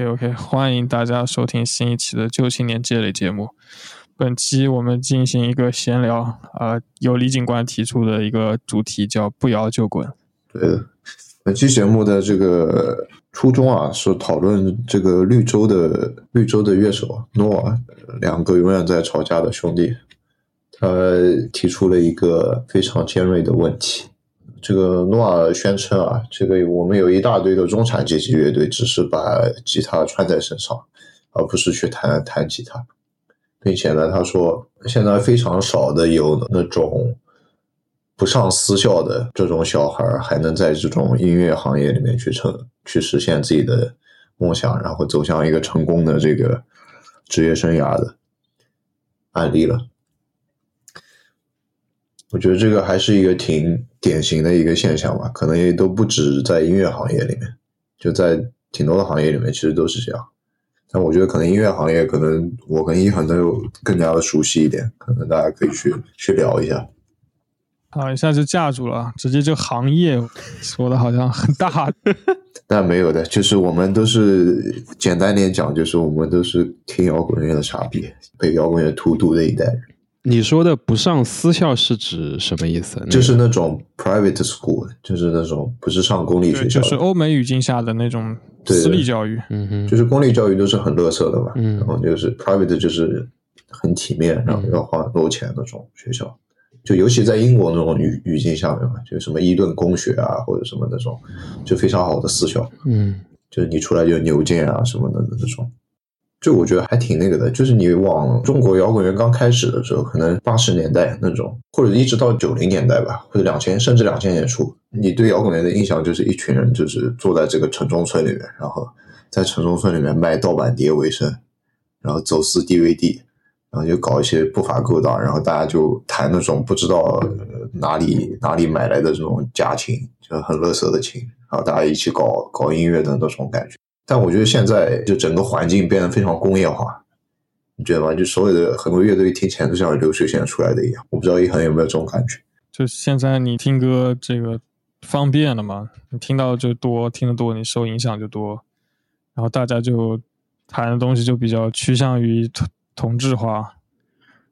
OK OK，欢迎大家收听新一期的旧青年积累节目。本期我们进行一个闲聊，啊，由李警官提出的一个主题叫“不摇就滚”。对的，本期节目的这个初衷啊，是讨论这个绿洲的绿洲的乐手诺瓦，两个永远在吵架的兄弟，他提出了一个非常尖锐的问题。这个诺瓦宣称啊，这个我们有一大堆的中产阶级乐队，只是把吉他穿在身上，而不是去弹弹吉他，并且呢，他说现在非常少的有那种不上私校的这种小孩，还能在这种音乐行业里面去成去实现自己的梦想，然后走向一个成功的这个职业生涯的案例了。我觉得这个还是一个挺典型的一个现象吧，可能也都不止在音乐行业里面，就在挺多的行业里面，其实都是这样。但我觉得可能音乐行业，可能我跟一恒都有更加的熟悉一点，可能大家可以去去聊一下。啊，一下就架住了，直接就行业说的好像很大，但没有的，就是我们都是简单点讲，就是我们都是听摇滚乐的傻逼，被摇滚乐荼毒的一代人。你说的不上私校是指什么意思？就是那种 private school，就是那种不是上公立学校，就是欧美语境下的那种私立教育。嗯哼，就是公立教育都是很乐色的嘛，嗯然后就是 private 就是很体面，然后要花很多钱那种学校。就尤其在英国那种语语境下面嘛，就什么伊顿公学啊，或者什么那种，就非常好的私校。嗯，就是你出来就牛剑啊什么的那种。就我觉得还挺那个的，就是你往中国摇滚乐刚开始的时候，可能八十年代那种，或者一直到九零年代吧，或者两千甚至两千年初，你对摇滚乐的印象就是一群人就是坐在这个城中村里面，然后在城中村里面卖盗版碟为生，然后走私 DVD，然后就搞一些不法勾当，然后大家就弹那种不知道哪里哪里买来的这种假琴，就很乐色的琴，然后大家一起搞搞音乐的那种感觉。但我觉得现在就整个环境变得非常工业化，你觉得吗？就所有的很多乐队听起来都像流水线出来的一样。我不知道一恒有没有这种感觉？就现在你听歌这个方便了嘛？你听到就多，听得多，你受影响就多，然后大家就弹的东西就比较趋向于同同质化，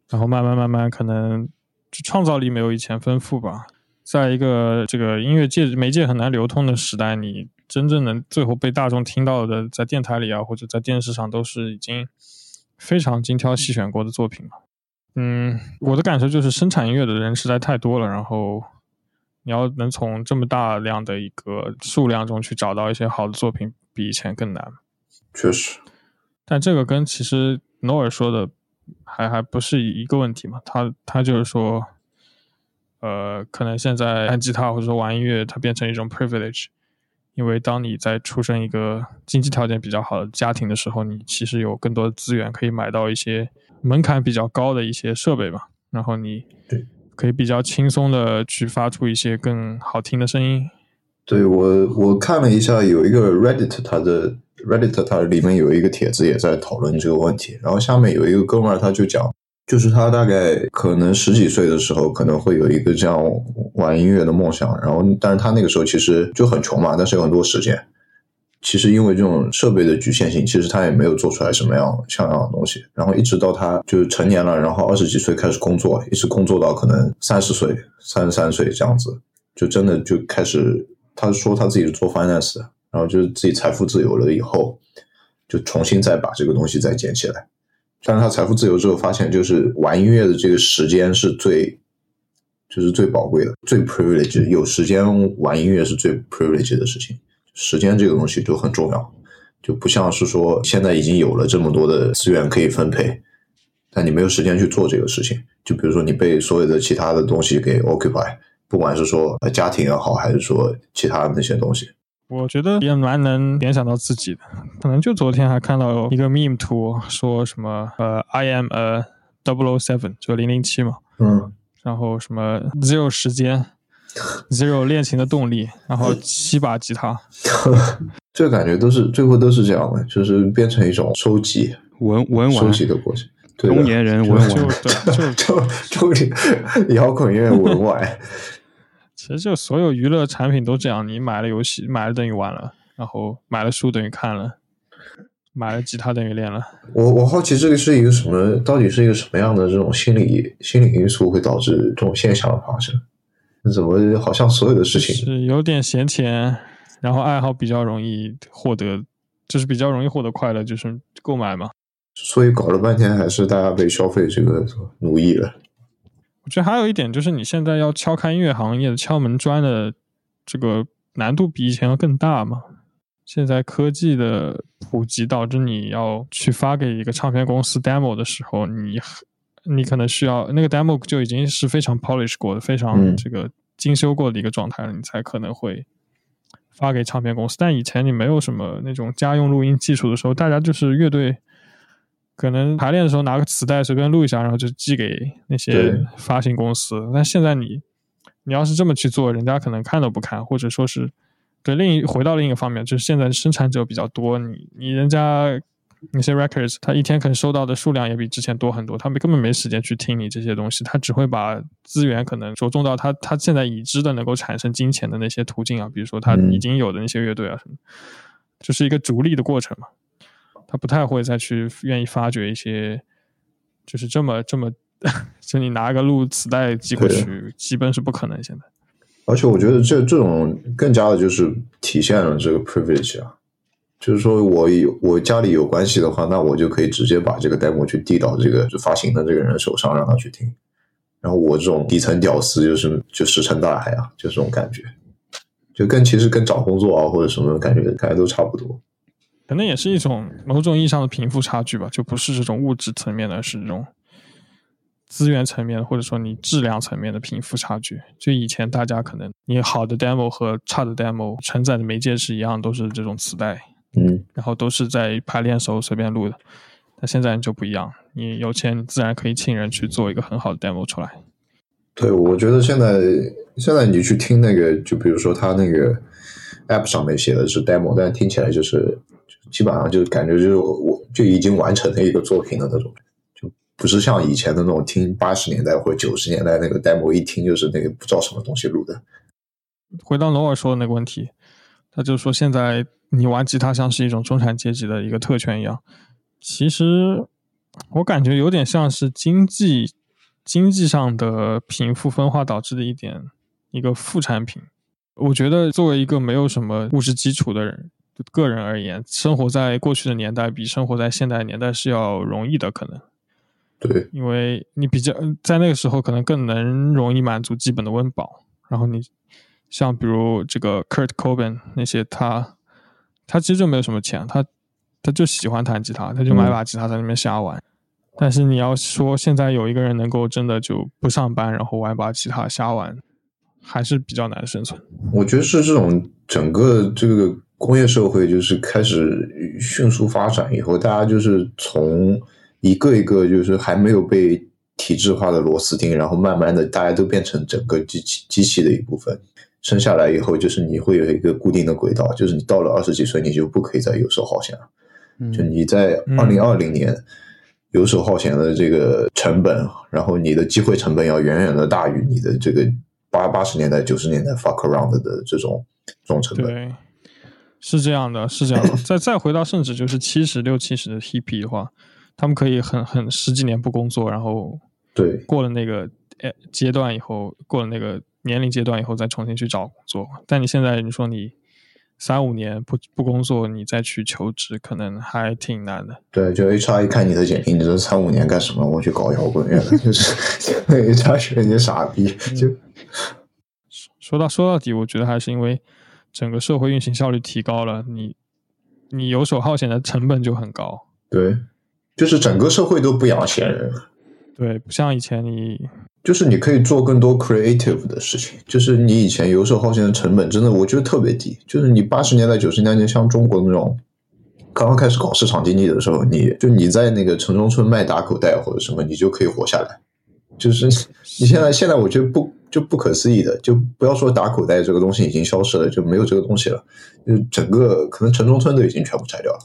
然后慢慢慢慢可能创造力没有以前丰富吧。在一个这个音乐界媒介很难流通的时代，你。真正能最后被大众听到的，在电台里啊，或者在电视上，都是已经非常精挑细选过的作品了。嗯，我的感受就是，生产音乐的人实在太多了，然后你要能从这么大量的一个数量中去找到一些好的作品，比以前更难。确实，但这个跟其实诺尔说的还还不是一个问题嘛？他他就是说，呃，可能现在弹吉他或者说玩音乐，它变成一种 privilege。因为当你在出生一个经济条件比较好的家庭的时候，你其实有更多的资源可以买到一些门槛比较高的一些设备嘛，然后你对可以比较轻松的去发出一些更好听的声音。对我，我看了一下，有一个 Reddit，它的 Reddit 它里面有一个帖子也在讨论这个问题，然后下面有一个哥们儿他就讲。就是他大概可能十几岁的时候，可能会有一个这样玩音乐的梦想，然后，但是他那个时候其实就很穷嘛，但是有很多时间。其实因为这种设备的局限性，其实他也没有做出来什么样像样的东西。然后一直到他就是成年了，然后二十几岁开始工作，一直工作到可能三十岁、三十三岁这样子，就真的就开始。他说他自己是做 finance，然后就是自己财富自由了以后，就重新再把这个东西再捡起来。但是他财富自由之后，发现就是玩音乐的这个时间是最，就是最宝贵的，最 privilege。有时间玩音乐是最 privilege 的事情，时间这个东西就很重要，就不像是说现在已经有了这么多的资源可以分配，但你没有时间去做这个事情。就比如说你被所有的其他的东西给 occupy，不管是说家庭也好，还是说其他的那些东西。我觉得也蛮能联想到自己的，可能就昨天还看到一个 meme 图，说什么呃，I am a double o seven，就零零七嘛，嗯，然后什么 zero 时间，zero 恋情的动力，然后七把吉他，这感觉都是最后都是这样的，就是变成一种收集文文玩。收集的过程，中年人文玩，就就 中年摇滚乐文玩。其实就所有娱乐产品都这样，你买了游戏，买了等于玩了，然后买了书等于看了。买了吉他等于练了。我我好奇这个是一个什么，到底是一个什么样的这种心理心理因素会导致这种现象的发生？怎么好像所有的事情是有点闲钱，然后爱好比较容易获得，就是比较容易获得快乐，就是购买嘛。所以搞了半天还是大家被消费这个奴役了。我觉得还有一点就是，你现在要敲开音乐行业的敲门砖的这个难度比以前要更大嘛。现在科技的普及导致你要去发给一个唱片公司 demo 的时候，你你可能需要那个 demo 就已经是非常 polish 过的、非常这个精修过的一个状态了，你才可能会发给唱片公司。但以前你没有什么那种家用录音技术的时候，大家就是乐队。可能排练的时候拿个磁带随便录一下，然后就寄给那些发行公司。但现在你，你要是这么去做，人家可能看都不看，或者说是对另一回到另一个方面，就是现在生产者比较多，你你人家那些 records，他一天可能收到的数量也比之前多很多，他们根本没时间去听你这些东西，他只会把资源可能着重到他他现在已知的能够产生金钱的那些途径啊，比如说他已经有的那些乐队啊什么，就是一个逐利的过程嘛。他不太会再去愿意发掘一些，就是这么这么，就你拿个录磁带寄过去，基本是不可能。现在，而且我觉得这这种更加的就是体现了这个 privilege 啊，就是说我有我家里有关系的话，那我就可以直接把这个 demo 去递到这个发行的这个人手上，让他去听。然后我这种底层屌丝就是就石沉大海啊，就这种感觉，就跟其实跟找工作啊或者什么感觉，感觉都差不多。可能也是一种某种意义上的贫富差距吧，就不是这种物质层面的，是这种资源层面，或者说你质量层面的贫富差距。就以前大家可能你好的 demo 和差的 demo 承载的媒介是一样，都是这种磁带，嗯，然后都是在排练时候随便录的。但现在就不一样，你有钱你自然可以请人去做一个很好的 demo 出来。对，我觉得现在现在你去听那个，就比如说他那个 app 上面写的是 demo，但听起来就是。基本上就感觉就是我就已经完成了一个作品的那种，就不是像以前的那种听八十年代或者九十年代那个 demo 一听就是那个不知道什么东西录的。回到罗尔说的那个问题，他就说现在你玩吉他像是一种中产阶级的一个特权一样，其实我感觉有点像是经济经济上的贫富分化导致的一点一个副产品。我觉得作为一个没有什么物质基础的人。个人而言，生活在过去的年代比生活在现代年代是要容易的，可能。对，因为你比较在那个时候可能更能容易满足基本的温饱。然后你像比如这个 Kurt Cobain 那些，他他其实就没有什么钱，他他就喜欢弹吉他，他就买把吉他在那边瞎玩。但是你要说现在有一个人能够真的就不上班，然后玩把吉他瞎玩，还是比较难生存。我觉得是这种整个这个。工业社会就是开始迅速发展以后，大家就是从一个一个就是还没有被体制化的螺丝钉，然后慢慢的大家都变成整个机器机器的一部分。生下来以后，就是你会有一个固定的轨道，就是你到了二十几岁，你就不可以再游手好闲了。就你在二零二零年游手好闲的这个成本，然后你的机会成本要远远的大于你的这个八八十年代九十年代 fuck around 的这种这种成本。是这样的，是这样的。再再回到，甚至就是七十六七十的 hippy 的话，他们可以很很十几年不工作，然后对过了那个诶阶段以后，过了那个年龄阶段以后，再重新去找工作。但你现在你说你三五年不不工作，你再去求职，可能还挺难的。对，就 HR 一看你的简历，你这三五年干什么？我去搞摇滚乐了，就是 HR 觉得你傻逼。就说到说到底，我觉得还是因为。整个社会运行效率提高了，你你游手好闲的成本就很高。对，就是整个社会都不养闲人。对，不像以前你，就是你可以做更多 creative 的事情。就是你以前游手好闲的成本真的我觉得特别低。就是你八十年代、九十年代像中国那种刚刚开始搞市场经济的时候，你就你在那个城中村卖打口袋或者什么，你就可以活下来。就是你现在现在我觉得不。就不可思议的，就不要说打口袋这个东西已经消失了，就没有这个东西了。就整个可能城中村都已经全部拆掉了。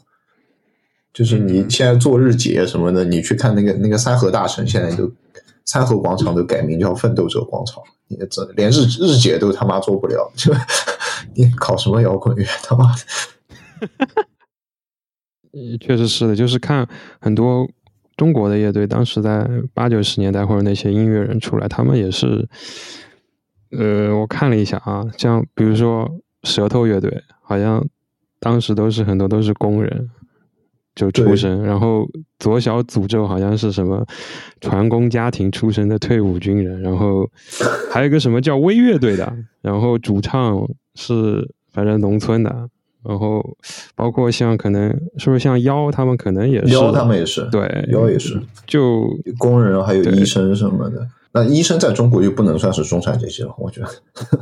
就是你现在做日结什么的，你去看那个那个三河大神，现在都三河广场都改名叫奋斗者广场。你这连日日结都他妈做不了，就你搞什么摇滚乐他妈的。确实是的，就是看很多中国的乐队，当时在八九十年代或者那些音乐人出来，他们也是，呃，我看了一下啊，像比如说舌头乐队，好像当时都是很多都是工人就出身，然后左小诅咒好像是什么船工家庭出身的退伍军人，然后还有一个什么叫微乐队的，然后主唱是反正农村的。然后，包括像可能是不是像妖他们可能也是妖他们也是对妖也是就工人还有医生什么的。那医生在中国就不能算是中产阶级了，我觉得。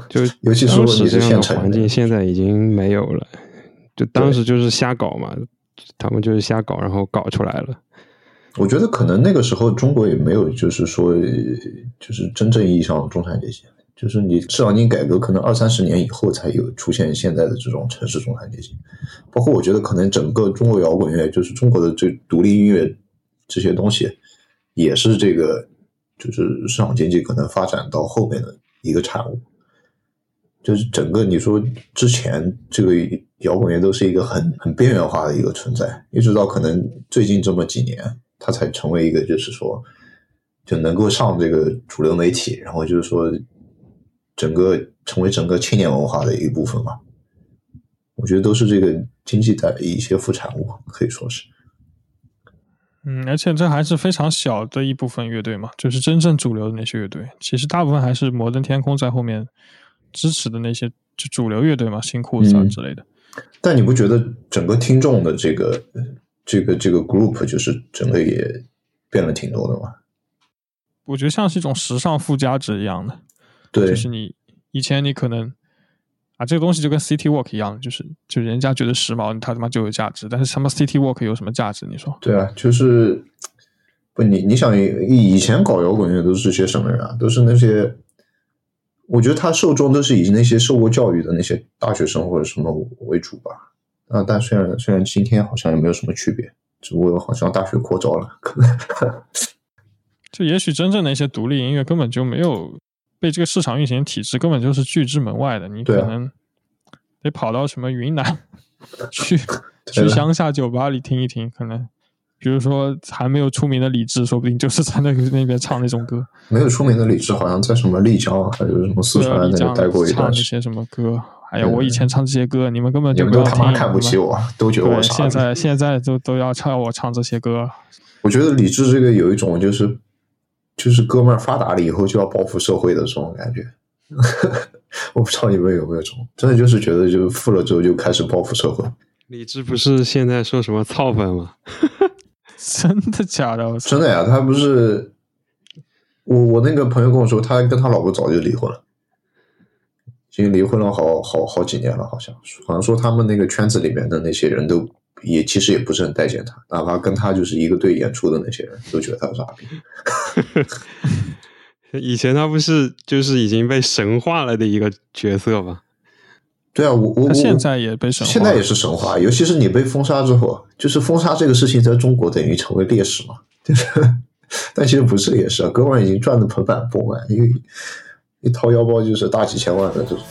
就尤其是当时这样的县环境，现在已经没有了。就当时就是瞎搞嘛，他们就是瞎搞，然后搞出来了。我觉得可能那个时候中国也没有，就是说，就是真正意义上的中产阶级。就是你市场经济改革可能二三十年以后才有出现现在的这种城市中产阶级，包括我觉得可能整个中国摇滚乐，就是中国的这独立音乐这些东西，也是这个就是市场经济可能发展到后面的一个产物。就是整个你说之前这个摇滚乐都是一个很很边缘化的一个存在，一直到可能最近这么几年，它才成为一个就是说就能够上这个主流媒体，然后就是说。整个成为整个青年文化的一部分嘛，我觉得都是这个经济带来一些副产物，可以说是。嗯，而且这还是非常小的一部分乐队嘛，就是真正主流的那些乐队，其实大部分还是摩登天空在后面支持的那些就主流乐队嘛，新裤子啊之类的。但你不觉得整个听众的这个这个这个 group 就是整个也变了挺多的吗？我觉得像是一种时尚附加值一样的。对，就是你以前你可能啊，这个东西就跟 City Walk 一样，就是就人家觉得时髦，他他妈就有价值。但是他妈 City Walk 有什么价值？你说？对啊，就是不你你想以前搞摇滚乐都是些什么人啊？都是那些，我觉得他受众都是以那些受过教育的那些大学生或者什么为主吧。啊，但虽然虽然今天好像也没有什么区别，只不过好像大学扩招了，可能。就也许真正的一些独立音乐根本就没有。被这个市场运行体制根本就是拒之门外的，你可能得跑到什么云南 去，去乡下酒吧里听一听。可能比如说还没有出名的李志，说不定就是在那个那边唱那种歌。没有出名的李志，好像在什么丽江还有什么四川那边待过一段时间。唱那些什么歌？哎呀，我以前唱这些歌，你们根本就都他妈看不起我，都觉得我傻。现在现在都都要唱我唱这些歌。我觉得李志这个有一种就是。就是哥们儿发达了以后就要报复社会的这种感觉，我不知道你们有没有这种，真的就是觉得就是富了之后就开始报复社会。李志不是现在说什么操粉吗？真的假的？真的呀，他不是我我那个朋友跟我说，他跟他老婆早就离婚了，已经离婚了好好好几年了，好像好像说他们那个圈子里面的那些人都。也其实也不是很待见他，哪怕跟他就是一个队演出的那些人都觉得他是傻逼。以前他不是就是已经被神化了的一个角色吗？对啊，我我现在也被神，现在也是神话。尤其是你被封杀之后，就是封杀这个事情在中国等于成为烈史嘛。就是，但其实不是烈史啊，哥们儿已经赚的盆满钵满，因为一掏腰包就是大几千万的这种。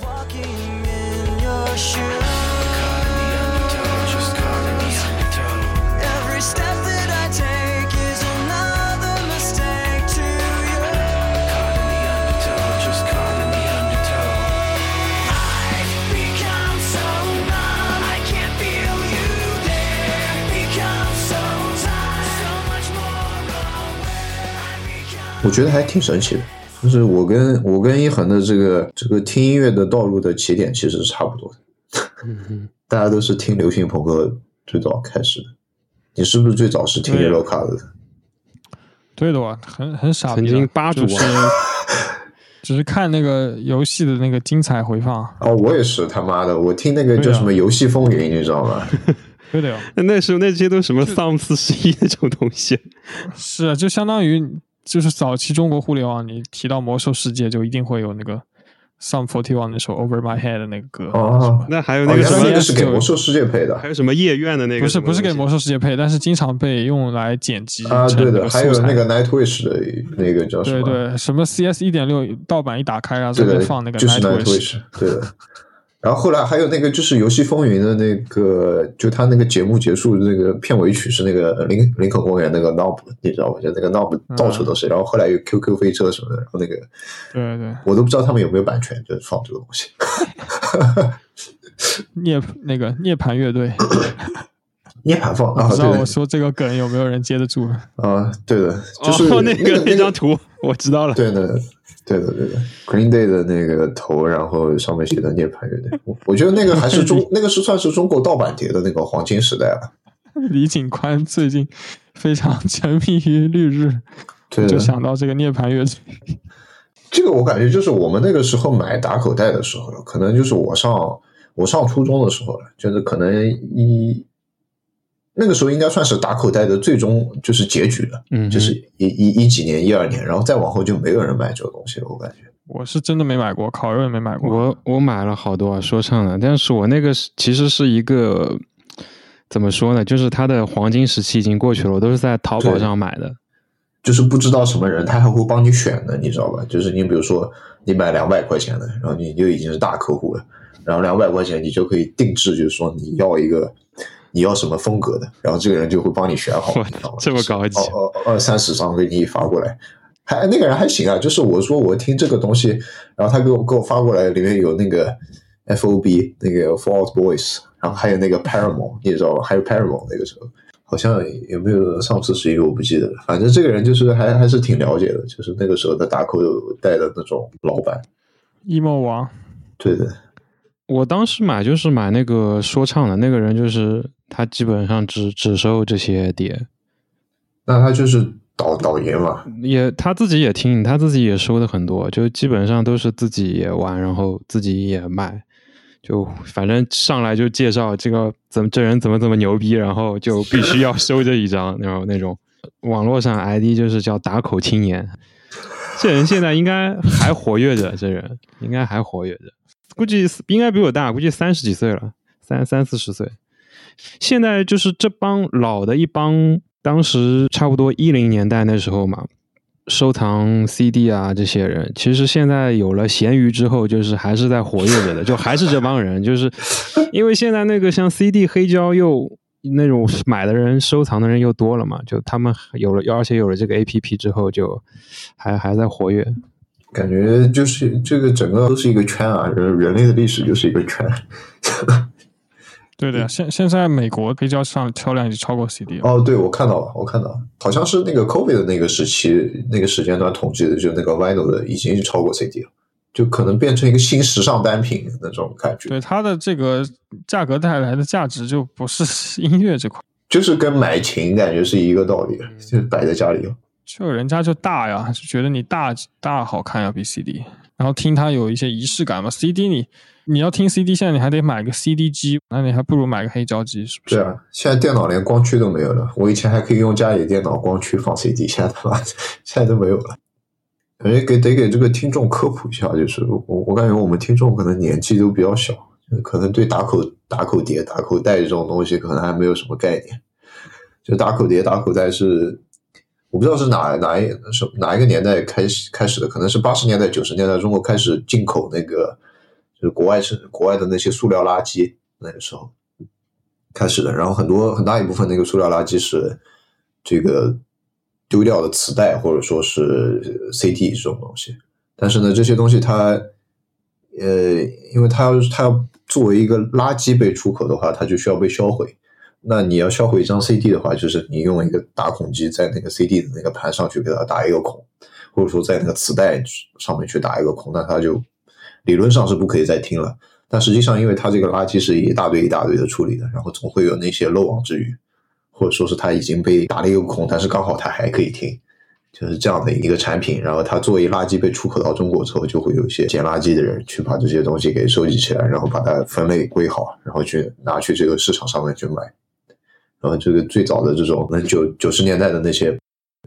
我觉得还挺神奇的，就是我跟我跟一恒的这个这个听音乐的道路的起点其实是差不多的，大家都是听流行朋克最早开始的。你是不是最早是听 Yellow Card 的？对的哇，很很傻逼，曾经八主是只是看那个游戏的那个精彩回放。哦，我也是他妈的，我听那个叫什么《游戏风云》，你知道吗？对的哟，那时候那些都什么丧四十一那种东西，是啊，就相当于。就是早期中国互联网，你提到魔兽世界，就一定会有那个 Some Forty One 那首 Over My Head 的那个歌。哦，那还有那个什么是给魔兽世界配的？还有什么夜愿的那个？不是，不是给魔兽世界配，但是经常被用来剪辑啊。对的，还有那个 Nightwish 的那个叫什么？对对，什么 CS 一点六盗版一打开，然后这边放那个 Nightwish。对的，然后后来还有那个就是《游戏风云》的那个，就他那个节目结束那个片尾曲是那个林林肯公园那个 Knob，你知道吧？就那个 Knob 到处都是。然后后来有 QQ 飞车什么的，然后那个对对，我都不知道他们有没有版权，就是放这个东西。涅那个涅槃乐队，涅槃放啊，不知道对我说这个梗有没有人接得住？啊，对的，就是哦、那个那张图我知道了。对的，对的，对的，Green Day 的那个头，然后上面写的涅槃乐队，我我觉得那个还是中，那个是算是中国盗版碟的那个黄金时代了。李警官最近非常沉迷于绿日，对就想到这个涅槃乐队。这个我感觉就是我们那个时候买打口袋的时候了，可能就是我上我上初中的时候了，就是可能一那个时候应该算是打口袋的最终就是结局了，嗯，就是一一一几年一二年，然后再往后就没有人买这个东西了，我感觉。我是真的没买过，烤肉也没买过。我我买了好多啊，说唱的，但是我那个是其实是一个怎么说呢，就是它的黄金时期已经过去了，我都是在淘宝上买的。就是不知道什么人，他还会帮你选的，你知道吧？就是你比如说你买两百块钱的，然后你就已经是大客户了，然后两百块钱你就可以定制，就是说你要一个你要什么风格的，然后这个人就会帮你选好？这么高级就是二三十张给你发过来，还那个人还行啊，就是我说我听这个东西，然后他给我给我发过来，里面有那个 F O B 那个 Out Boys，然后还有那个 Paramore，你知道吧？还有 Paramore 那个时候。好像有没有上次十一我不记得了，反正这个人就是还还是挺了解的，就是那个时候的打口袋的那种老板。emo 王，对的，我当时买就是买那个说唱的，那个人就是他基本上只只收这些碟，那他就是导导爷嘛，也他自己也听，他自己也收的很多，就基本上都是自己也玩，然后自己也卖，就反正上来就介绍这个怎么这人怎么怎么牛逼，然后就必须要收这一张，然后那种。网络上 ID 就是叫打口青年，这人现在应该还活跃着，这人应该还活跃着，估计应该比我大，估计三十几岁了，三三四十岁。现在就是这帮老的一帮，当时差不多一零年代那时候嘛，收藏 CD 啊这些人，其实现在有了闲鱼之后，就是还是在活跃着的，就还是这帮人，就是 因为现在那个像 CD 黑胶又那种买的人、收藏的人又多了嘛，就他们有了，而且有了这个 APP 之后，就还还在活跃。感觉就是这个整个都是一个圈啊，人人类的历史就是一个圈。对的呀，现现在美国黑胶上销量已经超过 CD 了。哦，对，我看到了，我看到了，好像是那个 COVID 的那个时期那个时间段统计的，就那个 Vinyl 的已经超过 CD 了，就可能变成一个新时尚单品那种感觉。对它的这个价格带来的价值就不是 音乐这块，就是跟买琴感觉是一个道理，就摆在家里。就人家就大呀，就觉得你大大好看呀比 CD，然后听它有一些仪式感嘛。CD 你你要听 CD，现在你还得买个 CD 机，那你还不如买个黑胶机，是不是？对啊，现在电脑连光驱都没有了。我以前还可以用家里电脑光驱放 CD，现在他妈 现在都没有了。感觉给得给这个听众科普一下，就是我我感觉我们听众可能年纪都比较小，可能对打口打口碟、打口袋这种东西可能还没有什么概念。就打口碟、打口袋是我不知道是哪哪一是哪一个年代开始开始的，可能是八十年代、九十年代中国开始进口那个就是国外是国外的那些塑料垃圾，那个时候开始的。然后很多很大一部分那个塑料垃圾是这个丢掉的磁带或者说是 CD 这种东西。但是呢，这些东西它呃，因为它要它要作为一个垃圾被出口的话，它就需要被销毁。那你要销毁一张 CD 的话，就是你用一个打孔机在那个 CD 的那个盘上去给它打一个孔，或者说在那个磁带上面去打一个孔，那它就理论上是不可以再听了。但实际上，因为它这个垃圾是一大堆一大堆的处理的，然后总会有那些漏网之鱼，或者说是它已经被打了一个孔，但是刚好它还可以听，就是这样的一个产品。然后它作为垃圾被出口到中国之后，就会有一些捡垃圾的人去把这些东西给收集起来，然后把它分类归好，然后去拿去这个市场上面去卖。然后这个最早的这种，那九九十年代的那些，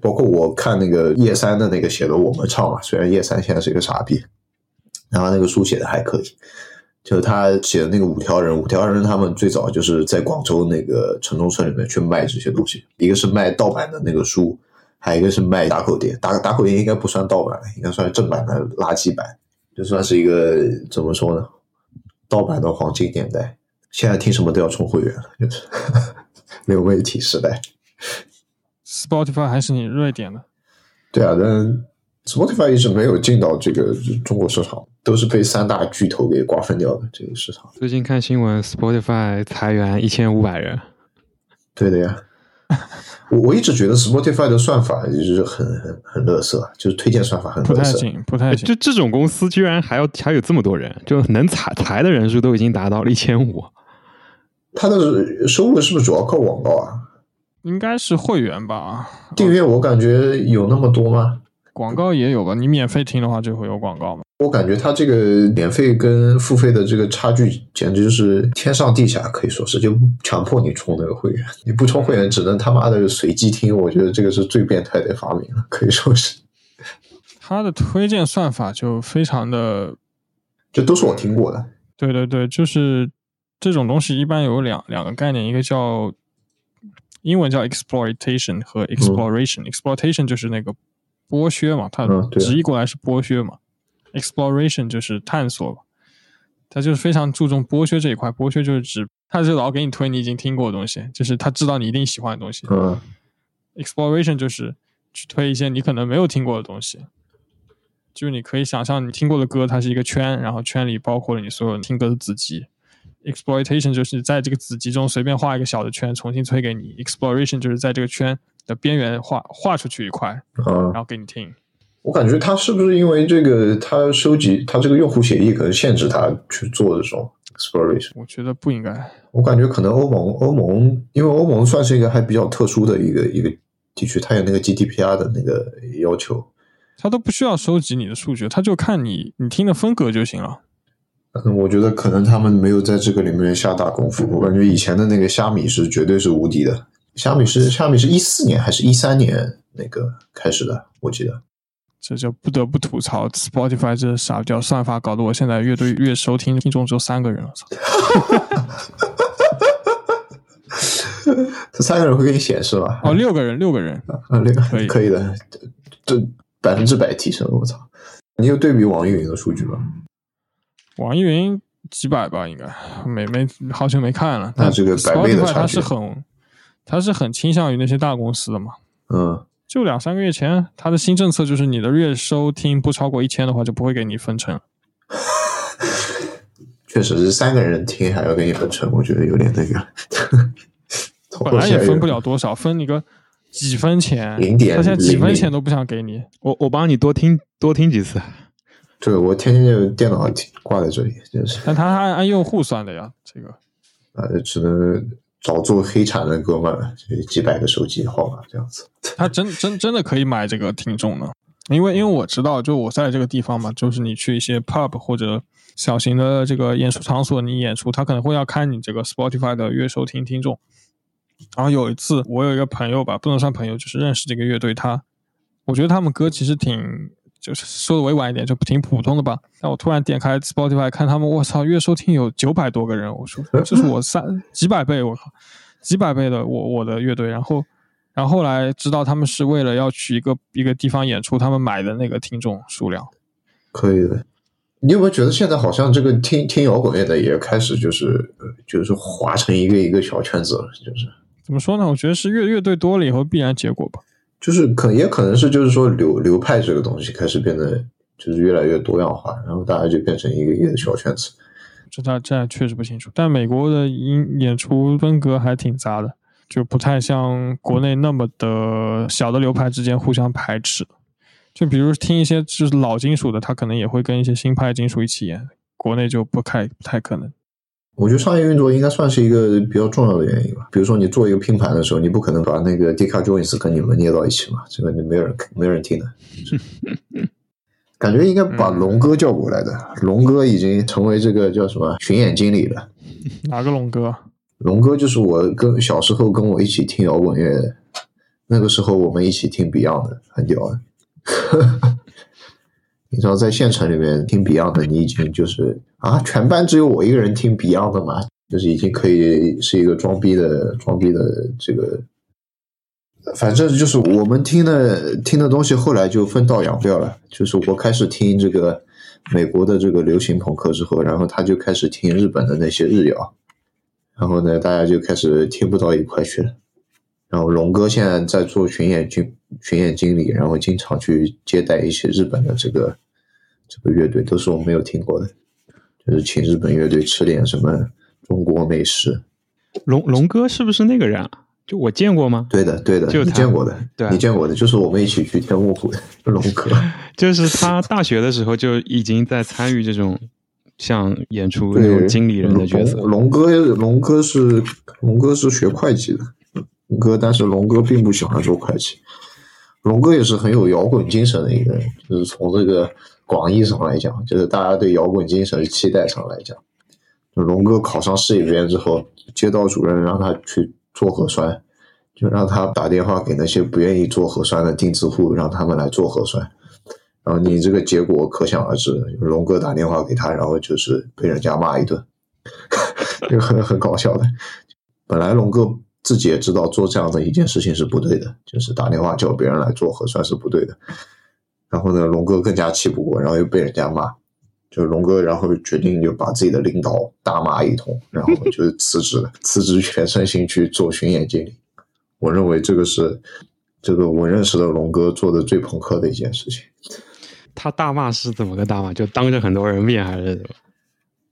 包括我看那个叶三的那个写的《我们唱》嘛，虽然叶三现在是一个傻逼，然后那个书写的还可以，就是他写的那个五条人，五条人他们最早就是在广州那个城中村里面去卖这些东西，一个是卖盗版的那个书，还有一个是卖打口碟，打打口碟应该不算盗版，应该算正版的垃圾版，就算是一个怎么说呢？盗版的黄金年代，现在听什么都要充会员了，就是 流媒体时代。Spotify 还是你瑞典的，对啊，但 Spotify 一直没有进到这个中国市场，都是被三大巨头给瓜分掉的这个市场。最近看新闻，Spotify 裁员一千五百人。对的呀，我我一直觉得 Spotify 的算法就是很很很乐色，就是推荐算法很。不太行，不太行。就这种公司居然还要还有这么多人，就能裁裁的人数都已经达到了一千五。它的收入是不是主要靠广告啊？应该是会员吧？订阅我感觉有那么多吗？广告也有吧？你免费听的话就会有广告嘛。我感觉它这个免费跟付费的这个差距简直就是天上地下，可以说是就强迫你充那个会员，你不充会员只能他妈的随机听。我觉得这个是最变态的发明了，可以说是。它的推荐算法就非常的，这都是我听过的。对对对，就是这种东西一般有两两个概念，一个叫英文叫 exploitation 和 exploration、exploitation 就是那个剥削嘛，它直译过来是剥削嘛。Exploration 就是探索嘛，它就是非常注重剥削这一块。剥削就是指他就老给你推你已经听过的东西，就是他知道你一定喜欢的东西。嗯 exploration 就是去推一些你可能没有听过的东西，就是你可以想象你听过的歌，它是一个圈，然后圈里包括了你所有听歌的子集。exploitation 就是在这个子集中随便画一个小的圈，重新推给你。exploration 就是在这个圈的边缘画画出去一块，嗯然，后给你听。我感觉他是不是因为这个，他收集他这个用户协议可能限制他去做这种 exploration。我觉得不应该。我感觉可能欧盟欧盟，因为欧盟算是一个还比较特殊的一个一个地区，它有那个 GDPR 的那个要求。他都不需要收集你的数据，他就看你你听的风格就行了。嗯，我觉得可能他们没有在这个里面下大功夫。我感觉以前的那个虾米是绝对是无敌的。虾米是虾米是一四年还是一三年那个开始的？我记得。这就不得不吐槽 Spotify 这傻屌算法，搞得我现在乐队月收听听众只有三个人了。操 这三个人会给你显示吗？哦，六个人，六个人，啊，六个可以可以的，这百分之百提升，我操！你有对比网易云的数据吗？网易云几百吧，应该没没好久没看了。那这个百倍的差距它是很，它是很倾向于那些大公司的嘛。嗯，就两三个月前，他的新政策就是你的月收听不超过一千的话，就不会给你分成。确实是三个人听还要给你分成，我觉得有点那个。本来也分不了多少，分你个几分钱，零点他现在几分钱都不想给你。我我帮你多听多听几次。对，我天天就电脑挂在这里，但他按按用户算的呀，这个啊，只能找做黑产的哥们，几百个手机号码这样子。他真真真的可以买这个听众呢，因为因为我知道，就我在这个地方嘛，就是你去一些 pub 或者小型的这个演出场所，你演出，他可能会要看你这个 Spotify 的月收听听众。然后有一次，我有一个朋友吧，不能算朋友，就是认识这个乐队，他我觉得他们歌其实挺，就是说的委婉一点，就挺普通的吧。但我突然点开 Spotify 看他们，我操，月收听有九百多个人，我说 这是我三几百倍，我靠，几百倍的我我的乐队。然后，然后后来知道他们是为了要去一个一个地方演出，他们买的那个听众数量。可以的。你有没有觉得现在好像这个听听摇滚乐的也开始就是呃就是划成一个一个小圈子了，就是怎么说呢？我觉得是乐乐队多了以后必然结果吧。就是可也可能是就是说流流派这个东西开始变得就是越来越多样化，然后大家就变成一个一个小圈子。这他这确实不清楚，但美国的音演出风格还挺杂的，就不太像国内那么的小的流派之间互相排斥。就比如听一些就是老金属的，他可能也会跟一些新派金属一起演，国内就不太不太可能。我觉得商业运作应该算是一个比较重要的原因吧。比如说你做一个拼盘的时候，你不可能把那个 Deca Joins 跟你们捏到一起嘛，这个没有人没有人听的。感觉应该把龙哥叫过来的，龙哥已经成为这个叫什么巡演经理了。哪个龙哥？龙哥就是我跟小时候跟我一起听摇滚乐的，那个时候我们一起听 Beyond 的，很屌的。你知道在县城里面听 Beyond 的，你已经就是啊，全班只有我一个人听 Beyond 的嘛，就是已经可以是一个装逼的装逼的这个，反正就是我们听的听的东西，后来就分道扬镳了。就是我开始听这个美国的这个流行朋克之后，然后他就开始听日本的那些日谣，然后呢，大家就开始听不到一块去了。然后龙哥现在在做巡演经巡演经理，然后经常去接待一些日本的这个这个乐队，都是我没有听过的，就是请日本乐队吃点什么中国美食。龙龙哥是不是那个人啊？就我见过吗？对的，对的，就他你见过的，对啊你见过的，就是我们一起去天目湖的 龙哥。就是他大学的时候就已经在参与这种像演出那种经理人的角色。龙龙哥，龙哥是龙哥是学会计的，龙哥，但是龙哥并不喜欢做会计。龙哥也是很有摇滚精神的一个人，就是从这个广义上来讲，就是大家对摇滚精神期待上来讲，就龙哥考上事业编之后，街道主任让他去做核酸，就让他打电话给那些不愿意做核酸的钉子户，让他们来做核酸。然后你这个结果可想而知，龙哥打电话给他，然后就是被人家骂一顿，这个很很搞笑的。本来龙哥自己也知道做这样的一件事情是不对的，就是打电话叫别人来做核酸是不对的。然后呢，龙哥更加气不过，然后又被人家骂，就龙哥然后决定就把自己的领导大骂一通，然后就辞职了，辞职全身心去做巡演经理。我认为这个是这个我认识的龙哥做的最朋克的一件事情。他大骂是怎么个大骂？就当着很多人面还是怎么？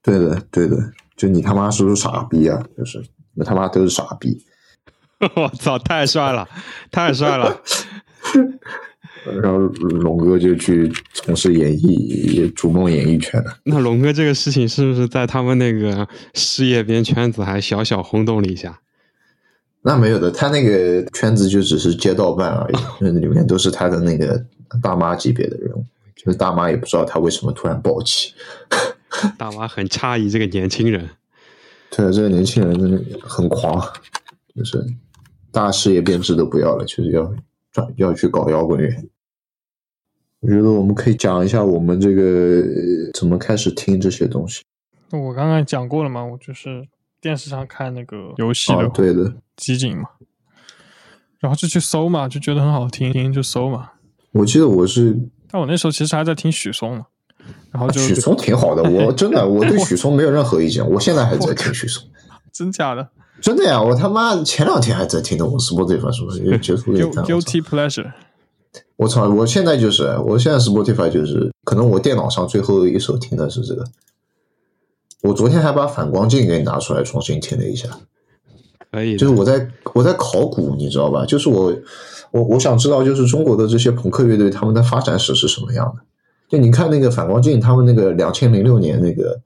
对的，对的，就你他妈是不是傻逼啊？就是你们他妈都是傻逼。我操，太帅了，太帅了！然后龙哥就去从事演艺，逐梦演艺圈了。那龙哥这个事情是不是在他们那个事业编圈子还小小轰动了一下？那没有的，他那个圈子就只是街道办而已，那里面都是他的那个大妈级别的人物，就是大妈也不知道他为什么突然暴起。大妈很诧异这个年轻人。对，这个年轻人真的很狂，就是大事业编制都不要了，就是要转要去搞摇滚乐。我觉得我们可以讲一下我们这个呃怎么开始听这些东西。我刚刚讲过了嘛，我就是电视上看那个游戏的，哦对的，集锦嘛，然后就去搜嘛，就觉得很好听，听就搜嘛。我记得我是但我那时候其实还在听许嵩嘛，然后就许嵩挺好的，我真的我对许嵩没有任何意见，我现在还在听许嵩，真假的真的呀，我他妈前两天还在听的，我是播这番是不是？结束了一看，我操 guilty pleasure。我操！我现在就是，我现在 Spotify 就是，可能我电脑上最后一首听的是这个。我昨天还把反光镜给你拿出来重新听了一下，可以，就是我在我在考古，你知道吧？就是我我我想知道，就是中国的这些朋克乐队他们的发展史是什么样的？就你看那个反光镜，他们那个两千零六年那个《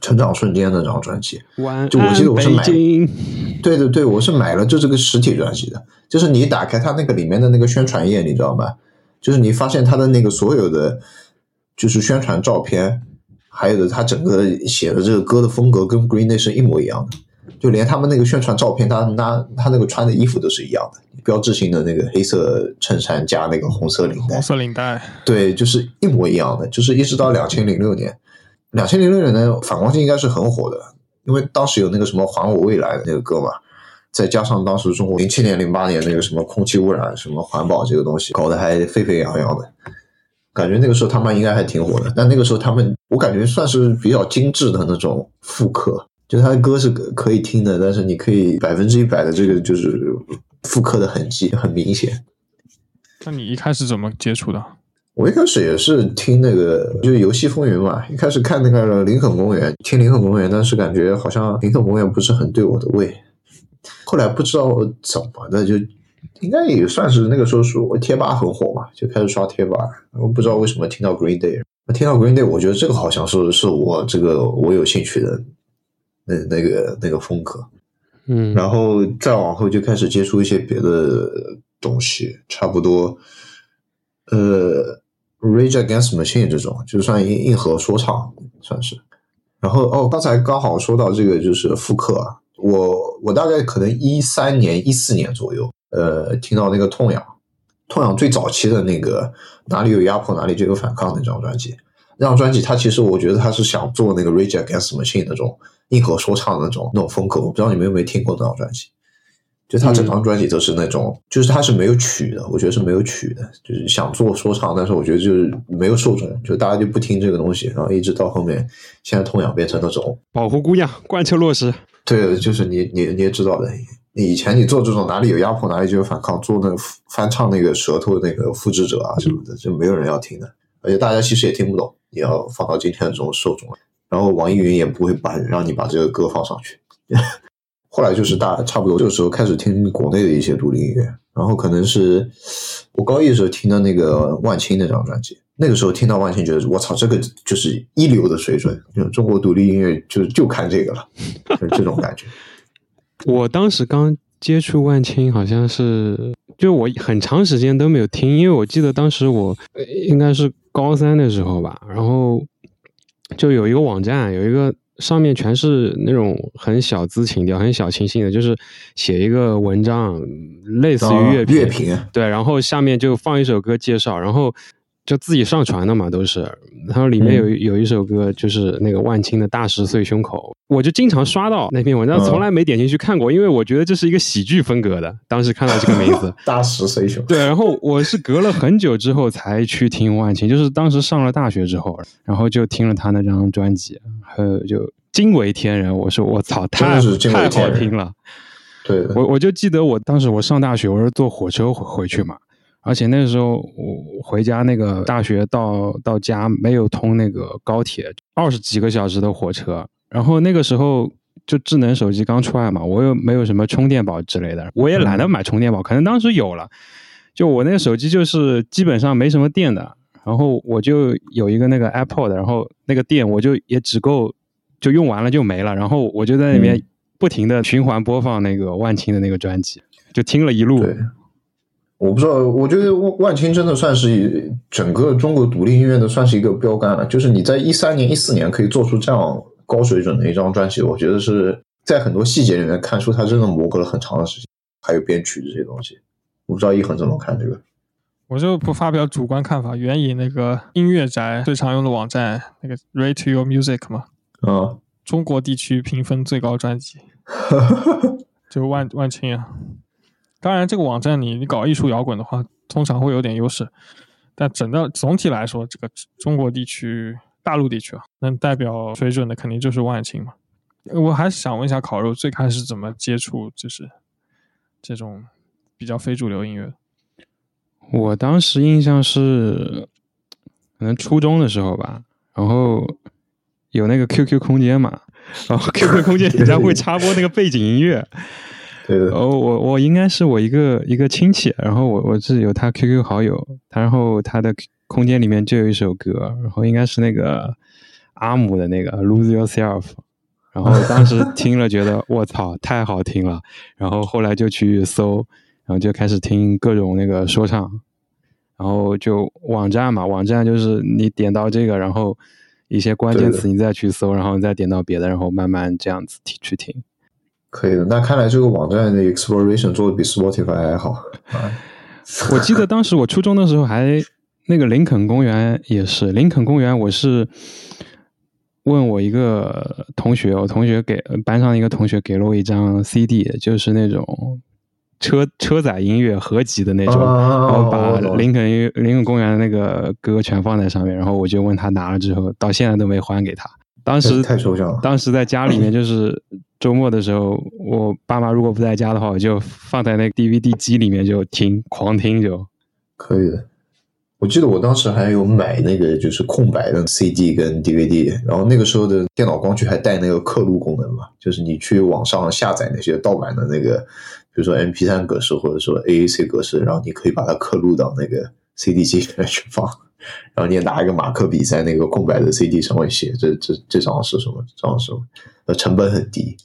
成长瞬间》那张专辑，就我记得我是买。对对对，我是买了就这个实体专辑的，就是你打开它那个里面的那个宣传页，你知道吗？就是你发现它的那个所有的就是宣传照片，还有的它整个写的这个歌的风格跟 Green Day 是一模一样的，就连他们那个宣传照片，他他他那个穿的衣服都是一样的，标志性的那个黑色衬衫加那个红色领带。红，色领带，对，就是一模一样的，就是一直到两千零六年，两千零六年的反光镜应该是很火的，因为当时有那个什么还我未来的那个歌嘛，再加上当时中国零七年、零八年那个什么空气污染、什么环保这个东西搞得还沸沸扬扬的，感觉那个时候他们应该还挺火的。但那个时候他们，我感觉算是比较精致的那种复刻，就他的歌是可可以听的，但是你可以百分之一百的这个就是复刻的痕迹很明显。那你一开始怎么接触的？我一开始也是听那个，就是游戏风云嘛。一开始看那个林肯公园，听林肯公园，但是感觉好像林肯公园不是很对我的胃。后来不知道怎么的，就应该也算是那个时候是我贴吧很火嘛，就开始刷贴吧。我不知道为什么听到 Green Day，听到 Green Day，我觉得这个好像是是我这个我有兴趣的那那个那个风格。嗯，然后再往后就开始接触一些别的东西，差不多，呃，Rage Against Machine 这种，就算硬硬核说唱算是。然后哦，刚才刚好说到这个就是复刻啊，我我大概可能一三年、一四年左右，呃，听到那个痛痒，痛痒最早期的那个哪里有压迫哪里就有反抗那张专辑，那张专辑他其实我觉得他是想做那个 Rage Against Machine 那种硬核说唱的那种那种风格，我不知道你们有没有听过那张专辑。就他整张专辑都是那种，就是他是没有曲的，我觉得是没有曲的，就是想做说唱，但是我觉得就是没有受众，就大家就不听这个东西，然后一直到后面，现在痛痒变成那种保护姑娘，贯彻落实。对，就是你你你也知道的，以前你做这种哪里有压迫哪里就有反抗，做那个翻唱那个舌头那个复制者啊什么的，就没有人要听的，而且大家其实也听不懂，你要放到今天的这种受众，然后网易云也不会把让你把这个歌放上去。后来就是大差不多这个时候开始听国内的一些独立音乐，然后可能是我高一的时候听的那个万青那张专辑，那个时候听到万青，觉得我操，这个就是一流的水准，就中国独立音乐就就看这个了，就这种感觉。我当时刚接触万青，好像是就我很长时间都没有听，因为我记得当时我应该是高三的时候吧，然后就有一个网站，有一个。上面全是那种很小资情调、很小清新的，就是写一个文章，类似于乐乐评，对，然后下面就放一首歌介绍，然后就自己上传的嘛，都是。然后里面有有一首歌，就是那个万青的《大十岁胸口》，我就经常刷到那篇文章，从来没点进去看过，因为我觉得这是一个喜剧风格的。当时看到这个名字，《大十岁胸口》，对，然后我是隔了很久之后才去听万青，就是当时上了大学之后，然后就听了他那张专辑。呃，就惊为天人！我说我操，太太好听了。对，我我就记得我当时我上大学，我是坐火车回回去嘛，而且那个时候我回家那个大学到到家没有通那个高铁，二十几个小时的火车。然后那个时候就智能手机刚出来嘛，我又没有什么充电宝之类的，我也懒得买充电宝，可能当时有了，就我那个手机就是基本上没什么电的。然后我就有一个那个 Apple 的，然后那个电我就也只够就用完了就没了。然后我就在那边不停的循环播放那个万青的那个专辑，就听了一路。对，我不知道，我觉得万万青真的算是整个中国独立音乐的算是一个标杆了。就是你在一三年、一四年可以做出这样高水准的一张专辑，我觉得是在很多细节里面看出他真的磨合了很长的时间，还有编曲这些东西。我不知道一恒怎么看这个。我就不发表主观看法，援引那个音乐宅最常用的网站那个 Rate Your Music 嘛，啊，中国地区评分最高专辑，就万万青啊。当然，这个网站你你搞艺术摇滚的话，通常会有点优势，但整个总体来说，这个中国地区、大陆地区啊，能代表水准的肯定就是万青嘛。我还是想问一下烤肉，最开始怎么接触就是这种比较非主流音乐？我当时印象是，可能初中的时候吧，然后有那个 QQ 空间嘛，然后 QQ 空间底下会插播那个背景音乐，对对。哦我我应该是我一个一个亲戚，然后我我是有他 QQ 好友，然后他的空间里面就有一首歌，然后应该是那个阿姆的那个 Lose Yourself，然后当时 听了觉得我操太好听了，然后后来就去搜。然后就开始听各种那个说唱，然后就网站嘛，网站就是你点到这个，然后一些关键词你再去搜，然后再点到别的，然后慢慢这样子听去听。可以的，那看来这个网站的 exploration 做的比 Spotify 还好。我记得当时我初中的时候还那个林肯公园也是林肯公园，我是问我一个同学，我同学给班上一个同学给了我一张 CD，就是那种。车车载音乐合集的那种，然后把林肯林肯公园的那个歌全放在上面，然后我就问他拿了之后，到现在都没还给他。当时太抽象了。当时在家里面，就是周末的时候，我爸妈如果不在家的话，我就放在那个 DVD 机里面就听，狂听就可以的。我记得我当时还有买那个就是空白的 CD 跟 DVD，然后那个时候的电脑光驱还带那个刻录功能嘛，就是你去网上下载那些盗版的那个。比如说 MP3 格式或者说 A A C 格式，然后你可以把它刻录到那个 C D 机里面去放，然后你也拿一个马克笔在那个空白的 C D 上面写这这这张是什么，这张是什么，呃，成本很低，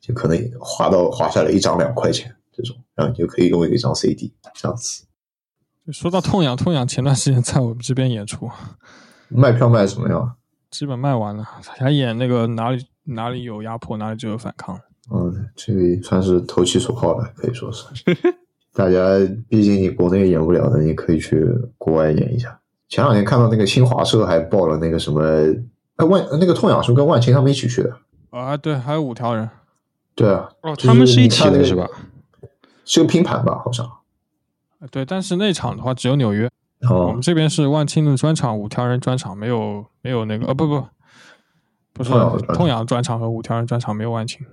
就可能划到划下来一张两块钱这种，然后你就可以用一张 C D 这样子。说到痛痒，痛痒前段时间在我们这边演出，卖票卖怎么样？基本卖完了，还演那个哪里哪里有压迫，哪里就有反抗。嗯，这个算是投其所好吧，可以说是。大家毕竟你国内演不了的，你可以去国外演一下。前两天看到那个新华社还报了那个什么，哎万那个痛痒是跟万青他们一起去的啊？对，还有五条人。对啊，哦，他们是一起的是吧？是个拼盘吧？好像。呃对，但是那场的话只有纽约，我哦们这边是万青的专场，五条人专场，没有没有那个呃不不不是痛痒专场痛仰专场和五条人专场没有万青。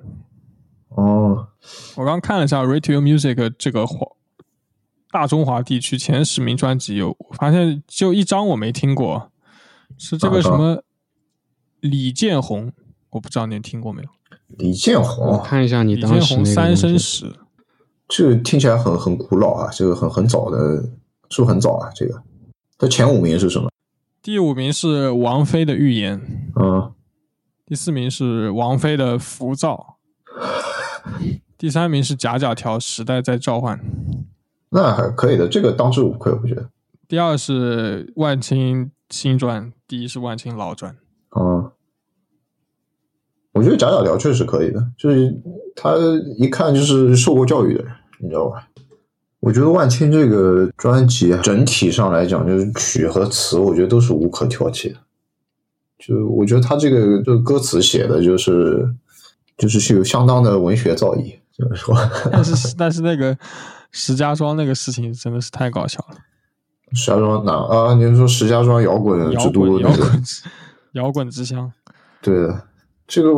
哦，我刚看了一下 Radio Music 这个华大中华地区前十名专辑有，我发现就一张我没听过，是这个什么李建宏，我不知道你听过没有？李建我宏，看一下你李建当时那个宏三生石，这个听起来很很古老啊，这个很很早的，是不是很早啊？这个，它前五名是什么？第五名是王菲的预言，嗯，第四名是王菲的浮躁，第三名是假假条时代在召唤，那还可以的，这个当之无愧，我觉得。第二是万青新专，第一是万青老专。嗯，我觉得假假聊确实可以的，就是他一看就是受过教育的人，你知道吧？我觉得万青这个专辑啊整体上来讲，就是曲和词，我觉得都是无可挑剔的。就我觉得他这个这个歌词写的就是就是是有相当的文学造诣，就是说。但是但是那个石家庄那个事情真的是太搞笑了，石家庄哪啊？你是说石家庄摇滚之摇都滚摇那个？滚之摇滚之乡，对的，这个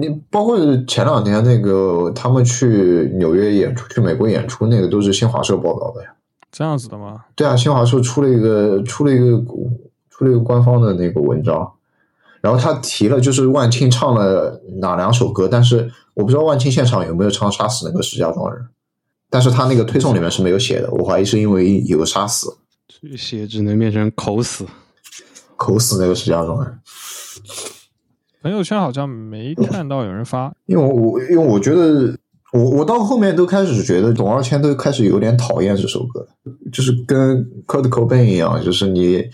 你包括前两天那个他们去纽约演出、去美国演出，那个都是新华社报道的呀。这样子的吗？对啊，新华社出了一个出了一个出了一个官方的那个文章，然后他提了就是万青唱了哪两首歌，但是我不知道万青现场有没有唱杀死那个石家庄人，但是他那个推送里面是没有写的，我怀疑是因为有杀死这写只能变成口死。口死那个石家庄人。朋友圈好像没看到有人发，因为我因为我觉得我我到后面都开始觉得董二千都开始有点讨厌这首歌，就是跟 Kurt Cobain 一样，就是你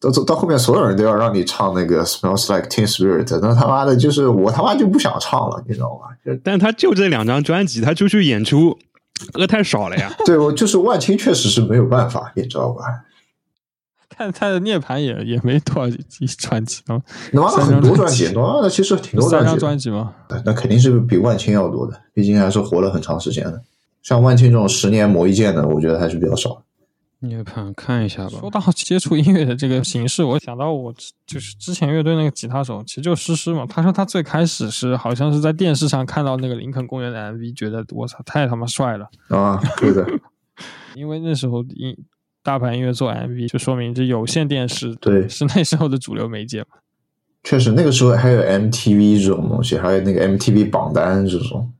到到到后面所有人都要让你唱那个 Smells Like Teen Spirit，那他妈的就是我他妈就不想唱了，你知道吗？但他就这两张专辑，他出去演出歌太少了呀。对我就是万青确实是没有办法，你知道吧？看他的涅槃也也没多少专辑呢，他妈的三张很多专专辑辑，他妈的其实挺多专辑的，专辑吗？那肯定是比万青要多的，毕竟还是活了很长时间的。像万青这种十年磨一剑的，我觉得还是比较少的。涅槃看一下吧说。到 接触音乐的这个形式，我想到我就是之前乐队那个吉他手，其实就诗诗嘛。他说他最开始是好像是在电视上看到那个林肯公园的 MV，觉得我操太他妈帅了，啊，对的，因为那时候音大牌音乐做 MV，就说明这有线电视对是那时候的主流媒介嘛。确实，那个时候还有 MTV 这种东西，还有那个 MTV 榜单这种。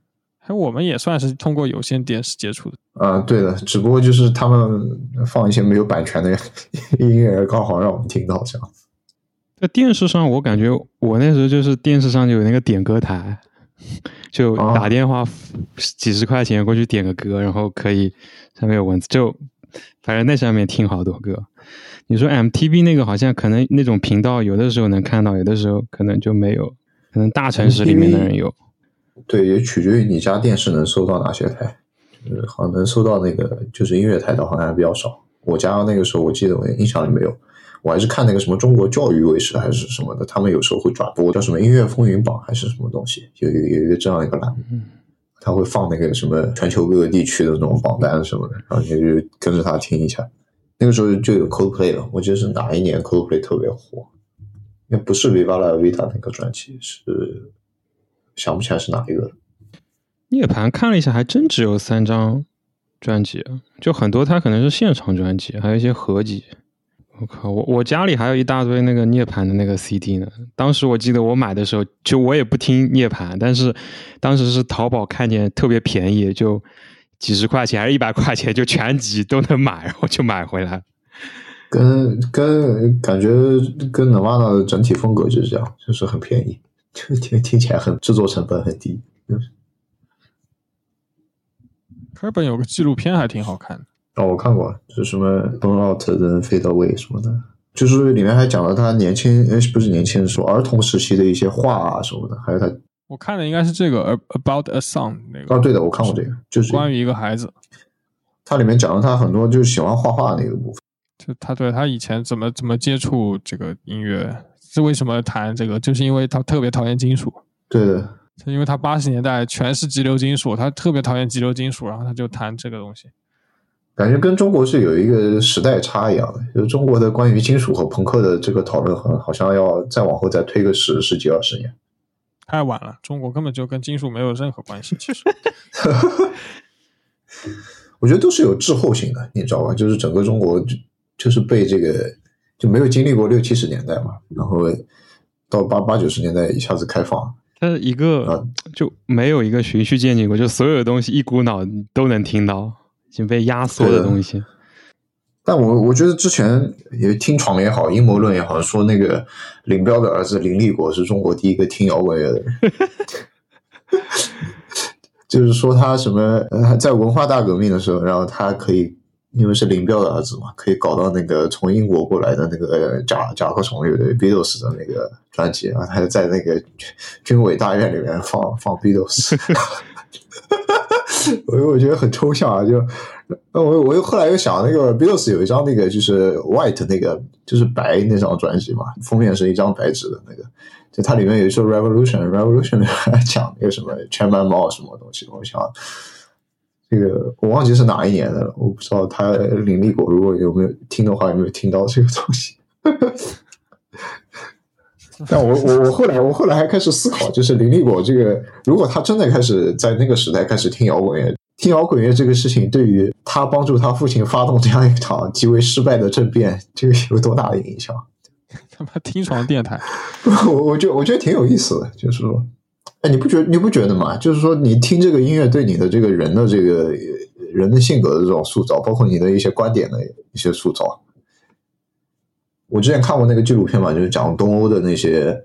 还有我们也算是通过有线电视接触的。啊、对的，只不过就是他们放一些没有版权的音乐，刚好让我们听到这样。在电视上，我感觉我那时候就是电视上就有那个点歌台，就哦打电话几十块钱过去点个歌，然后可以上面有文字，就反正那上面听好多歌。你说 MTV 那个好像可能那种频道有的时候能看到，有的时候可能就没有，可能大城市里面的人有。对，也取决于你家电视能收到哪些台，就是好像能收到那个就是音乐台的，好像还比较少。我家那个时候我记得我印象里没有，我还是看那个什么中国教育卫视还是什么的，他们有时候会转播叫什么音乐风云榜还是什么东西，有有有一个这样一个栏目，嗯他会放那个什么全球各个地区的那种榜单什么的，然后你就跟着他听一下。那个时候就有 Coldplay 了，我记得是哪一年 Coldplay 特别火，那不是 Viva la Vida 那个专辑，是想不起来是哪一个了。涅槃看了一下，还真只有三张专辑啊，就很多它可能是现场专辑，还有一些合集。我靠，我我家里还有一大堆那个涅槃的那个 CD 呢。当时我记得我买的时候，就我也不听涅槃，但是当时是淘宝看见特别便宜，就几十块钱还是一百块钱，就全集都能买，然后就买回来。跟跟感觉跟 Nirvana 的整体风格就是这样，就是很便宜，就 听听起来很制作成本很低。科本有个纪录片还挺好看的，哦，我看过，就是什么 Burn Out 跟 Fade Away 什么的，就是里面还讲了他年轻，呃，不是年轻的时候，儿童时期的一些画啊什么的，还有他，我看的应该是这个《About a Son》那个，哦，对的，我看过这个，就是关于一个孩子，它里面讲了他很多就是喜欢画画那个部分。就他对他以前怎么怎么接触这个音乐，是为什么谈这个，就是因为他特别讨厌金属。对的，因为他八十年代全是激流金属，他特别讨厌激流金属，然后他就谈这个东西。感觉跟中国是有一个时代差一样的，就是中国的关于金属和朋克的这个讨论，好好像要再往后再推个十十几二十年。太晚了，中国根本就跟金属没有任何关系。其实，我觉得都是有滞后性的，你知道吧？就是整个中国就就是被这个就没有经历过六七十年代嘛，然后到八八九十年代一下子开放，它一个就没有一个循序渐进过，就所有的东西一股脑都能听到，已经被压缩的东西。但我我觉得之前也听闯也好，阴谋论也好，说那个林彪的儿子林立国是中国第一个听摇滚乐的人，就是说他什么呃在文化大革命的时候，然后他可以因为是林彪的儿子嘛，可以搞到那个从英国过来的那个甲甲壳虫乐队 Beatles 的那个专辑，然后他在那个军委大院里面放放 Beatles。我我觉得很抽象啊，就我我又后来又想，那个 Beatles 有一张那个就是 White 那个就是白那张专辑嘛，封面是一张白纸的那个，就它里面有一首 Revolution，Revolution 里面讲那个什么全班猫什么东西，我想这个我忘记是哪一年的了，我不知道他林立果如果有没有听的话，有没有听到这个东西。但我我我后来我后来还开始思考，就是林立果这个，如果他真的开始在那个时代开始听摇滚乐，听摇滚乐这个事情，对于他帮助他父亲发动这样一场极为失败的政变，这个有多大的影响？他妈听床电台，我我觉得我觉得挺有意思的，就是说，哎，你不觉你不觉得吗？就是说，你听这个音乐对你的这个人的这个人的性格的这种塑造，包括你的一些观点的一些塑造。我之前看过那个纪录片嘛，就是讲东欧的那些，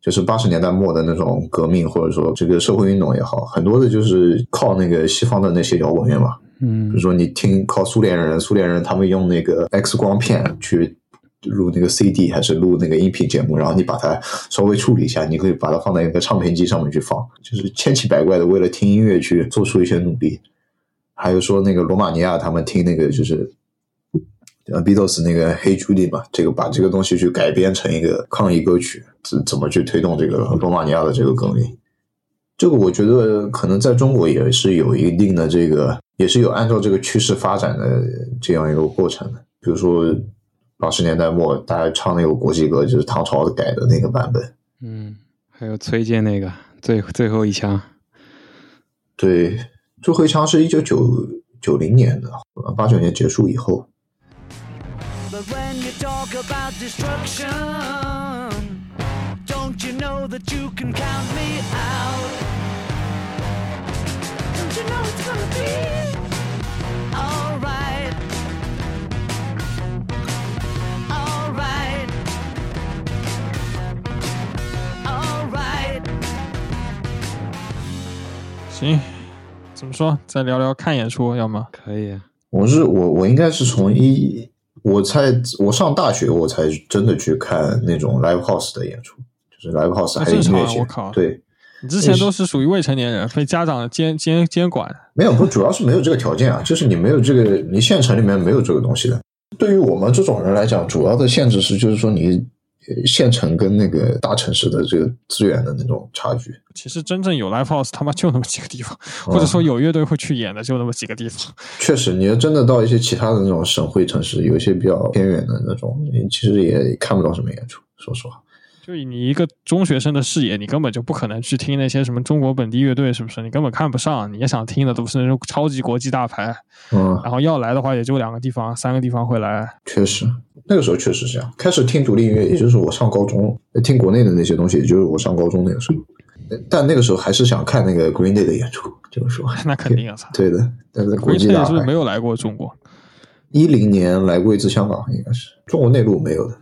就是八十年代末的那种革命，或者说这个社会运动也好，很多的就是靠那个西方的那些摇滚乐嘛。嗯，比如说你听靠苏联人，苏联人他们用那个 X 光片去录那个 CD 还是录那个音频节目，然后你把它稍微处理一下，你可以把它放在一个唱片机上面去放，就是千奇百怪的为了听音乐去做出一些努力。还有说那个罗马尼亚他们听那个就是。呃，Beatles 那个《Hey Judy》嘛，这个把这个东西去改编成一个抗议歌曲，怎怎么去推动这个罗马尼亚的这个革命？这个我觉得可能在中国也是有一定的这个，也是有按照这个趋势发展的这样一个过程的。比如说八十年代末，大家唱那个国际歌，就是唐朝改的那个版本。嗯，还有崔健那个最最后一枪。对，最后一枪是一九九九零年的，八九年结束以后。But when you talk about destruction, don't you know that you can count me out? Don't you know it's gonna be alright? 行，怎么说？再聊聊看演出，要么？可以。我是我，我应该是从一我才我上大学，我才真的去看那种 live house 的演出，就是 live house 还有音乐节。对，你之前都是属于未成年人，被家长监监监管。没有，不主要是没有这个条件啊，就是你没有这个，你县城里面没有这个东西的。对于我们这种人来讲，主要的限制是，就是说你。县城跟那个大城市的这个资源的那种差距，其实真正有 live house 他妈就那么几个地方，或者说有乐队会去演的就那么几个地方。确实，你要真的到一些其他的那种省会城市，有一些比较偏远的那种，你其实也看不到什么演出。说实话。就以你一个中学生的视野，你根本就不可能去听那些什么中国本地乐队，是不是？你根本看不上。你也想听的都是那种超级国际大牌，嗯，然后要来的话，也就两个地方、三个地方会来。确实，那个时候确实是这样。开始听独立音乐，也就是我上高中听国内的那些东西，也就是我上高中那个时候。但那个时候还是想看那个 Green Day 的演出，就是说，那肯定啊，对的。但是国际大牌是不是没有来过中国？一零年来过一次香港，应该是中国内陆没有的。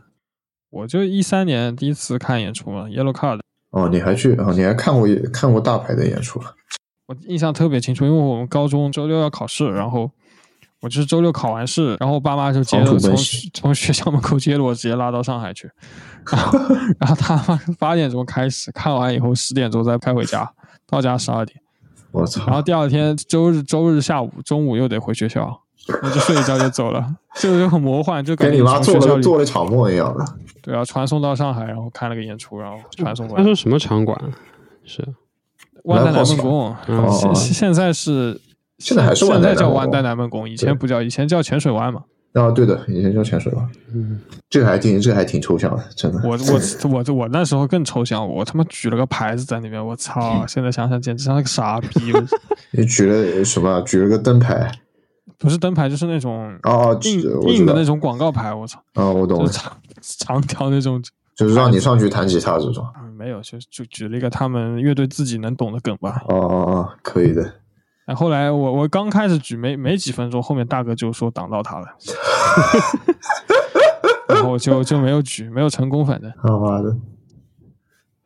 我就一三年第一次看演出嘛，Yellow Card。哦，你还去啊？你还看过看过大牌的演出了？我印象特别清楚，因为我们高中周六要考试，然后我就是周六考完试，然后我爸妈就接了从从学校门口接了我，直接拉到上海去。然后 然后他八点钟开始看完以后，十点钟再开回家，到家十二点。我操！然后第二天周日周日下午中午又得回学校，我就睡一觉就走了，这个就很魔幻，就跟你妈做了做了场梦一样的。对啊，传送到上海，然后看了个演出，然后传送过来。他说什么场馆？是万代南梦宫，嗯现哦现在是现在还是万现在叫万代南梦宫以前不叫，以前叫浅水湾嘛。啊，对的，以前叫潜水湾，嗯，这个还挺这个还挺抽象的，真的。我我我我那时候更抽象，我他妈举了个牌子在那边，我操！现在想想简直像个傻逼。你举了什么？举了个灯牌不是灯牌，就是那种哦，硬硬的那种广告牌，我操，啊，我懂了就，长长条那种。就是让你上去弹吉他这种。啊没有，就就举了一个他们乐队自己能懂的梗吧。哦哦哦，可以的。然后后来我我刚开始举没没几分钟，后面大哥就说挡到他了，然后就就没有举，没有成功，反正他妈的！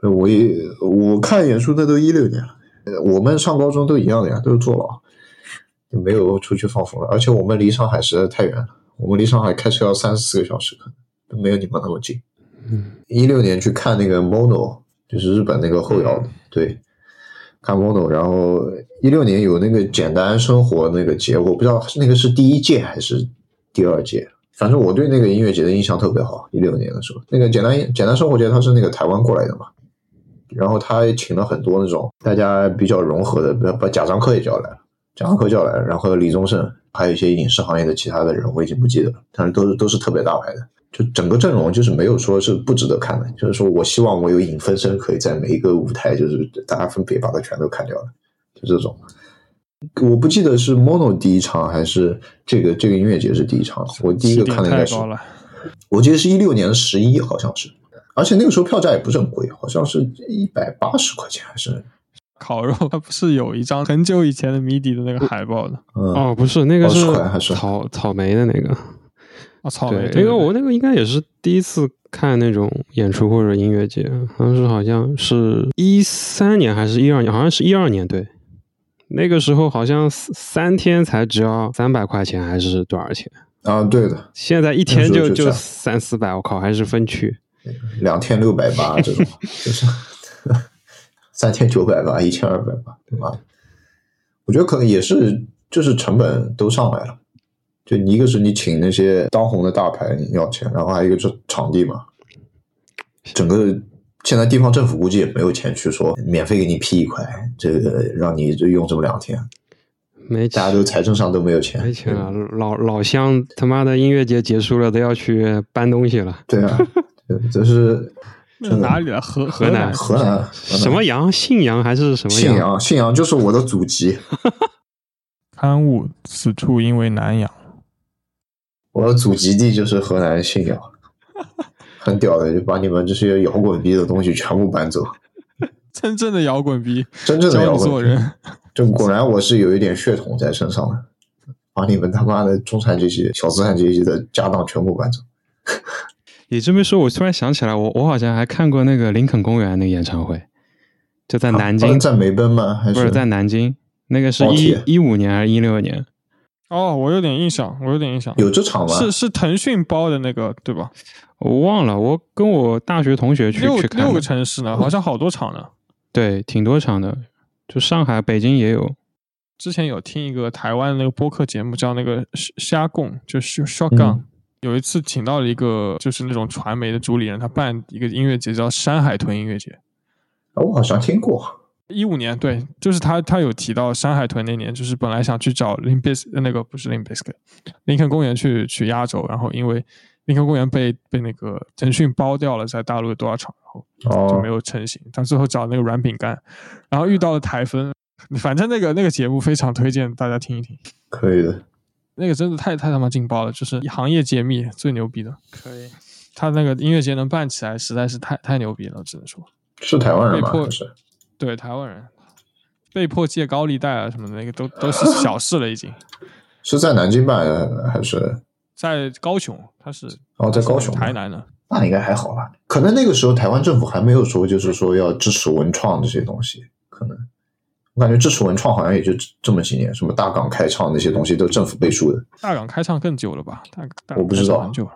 呃我也我看演出那都一六年了，呃我们上高中都一样的呀，都是坐牢，就没有出去放风了。而且我们离上海实在太远了，我们离上海开车要三四个小时，可能都没有你们那么近。嗯，一六年去看那个 Mono，就是日本那个后摇的，对，看 Mono，然后一六年有那个简单生活那个节，我不知道那个是第一届还是第二届，反正我对那个音乐节的印象特别好。一六年的时候，那个简单简单生活节它是那个台湾过来的嘛，然后他也请了很多那种大家比较融合的，把把贾樟柯也叫来了，贾樟柯叫来了，然后李宗盛，还有一些影视行业的其他的人，我已经不记得了，但是都是都是特别大牌的。就整个阵容就是没有说是不值得看的，就是说我希望我有影分身可以在每一个舞台，就是大家分别把它全都看掉了，就这种。我不记得是 Mono 第一场还是这个这个音乐节是第一场，我第一个看的应该是。我记得是一六年的十一，好像是，而且那个时候票价也不是很贵，好像是一百八十块钱还是烤肉，它不是有一张很久以前的谜底的那个海报的嗯哦，不是，那个是20块还是草草莓的那个。啊？草莓，对，因为我那那个应该也是第一次看那种演出或者音乐节，当时好像是一三年还是一二年，好像是一二年，对。那个时候好像三三天才只要三百块钱，还是多少钱？啊，对的，现在一天就就三四百，我靠，还是分区。两天六百八这种，就 是 三千九百吧，一千二百吧，对吧？我觉得可能也是，就是成本都上来了。就你一个是你请那些当红的大牌你要钱，然后还有一个是场地嘛，整个现在地方政府估计也没有钱去说免费给你批一块，这个让你就用这么两天，没大家都财政上都没有钱，没钱了，老老乡他妈的音乐节结束了，都要去搬东西了。对啊，对这是那哪里啊？河河南河南什么羊？信阳还是什么信阳，信阳就是我的祖籍。刊物此处因为南阳，我的祖籍地就是河南信阳，很屌的，就把你们这些摇滚逼的东西全部搬走。真正的摇滚逼，真正的摇滚人。就果然我是有一点血统在身上的，把你们他妈的中产阶级、小资产阶级的家当全部搬走。你这么一说，我突然想起来，我我好像还看过那个林肯公园那个演唱会，就在南京，啊在梅奔吗？还不是在南京，那个是一一五年还是一六年？哦，我有点印象，我有点印象，有这场吗？是是腾讯包的那个对吧？我忘了，我跟我大学同学去去看六个城市呢，好像好多场呢。对，挺多场的，就上海、北京也有。之前有听一个台湾那个播客节目，叫那个虾虾共，就是 shotgun、嗯有一次请到了一个就是那种传媒的主理人，他办一个音乐节叫山海豚音乐节。哦我好像听过。一五年，对，就是他，他有提到山海豚那年，就是本来想去找林比斯那个不是林比斯克，林肯公园去去压轴，然后因为林肯公园被被那个腾讯包掉了，在大陆有多少场，然后就哦没，有成型。他最后找那个软饼干，然后遇到了台风，反正那个那个节目非常推荐大家听一听，可以的。那个真的太太他妈劲爆了，就是行业揭秘最牛逼的。可以，他那个音乐节能办起来，实在是太太牛逼了，只能说。是台湾人吗？被迫是对台湾人被迫借高利贷啊什么的，那个都都是小事了，已经。是在南京办还是？在高雄，他是哦在高雄台南的。那应该还好吧？可能那个时候台湾政府还没有说，就是说要支持文创这些东西，可能我感觉支持文创好像也就这么几年，什么大港开唱那些东西都政府背书的。大港开唱更久了吧？大大我不知道很久了。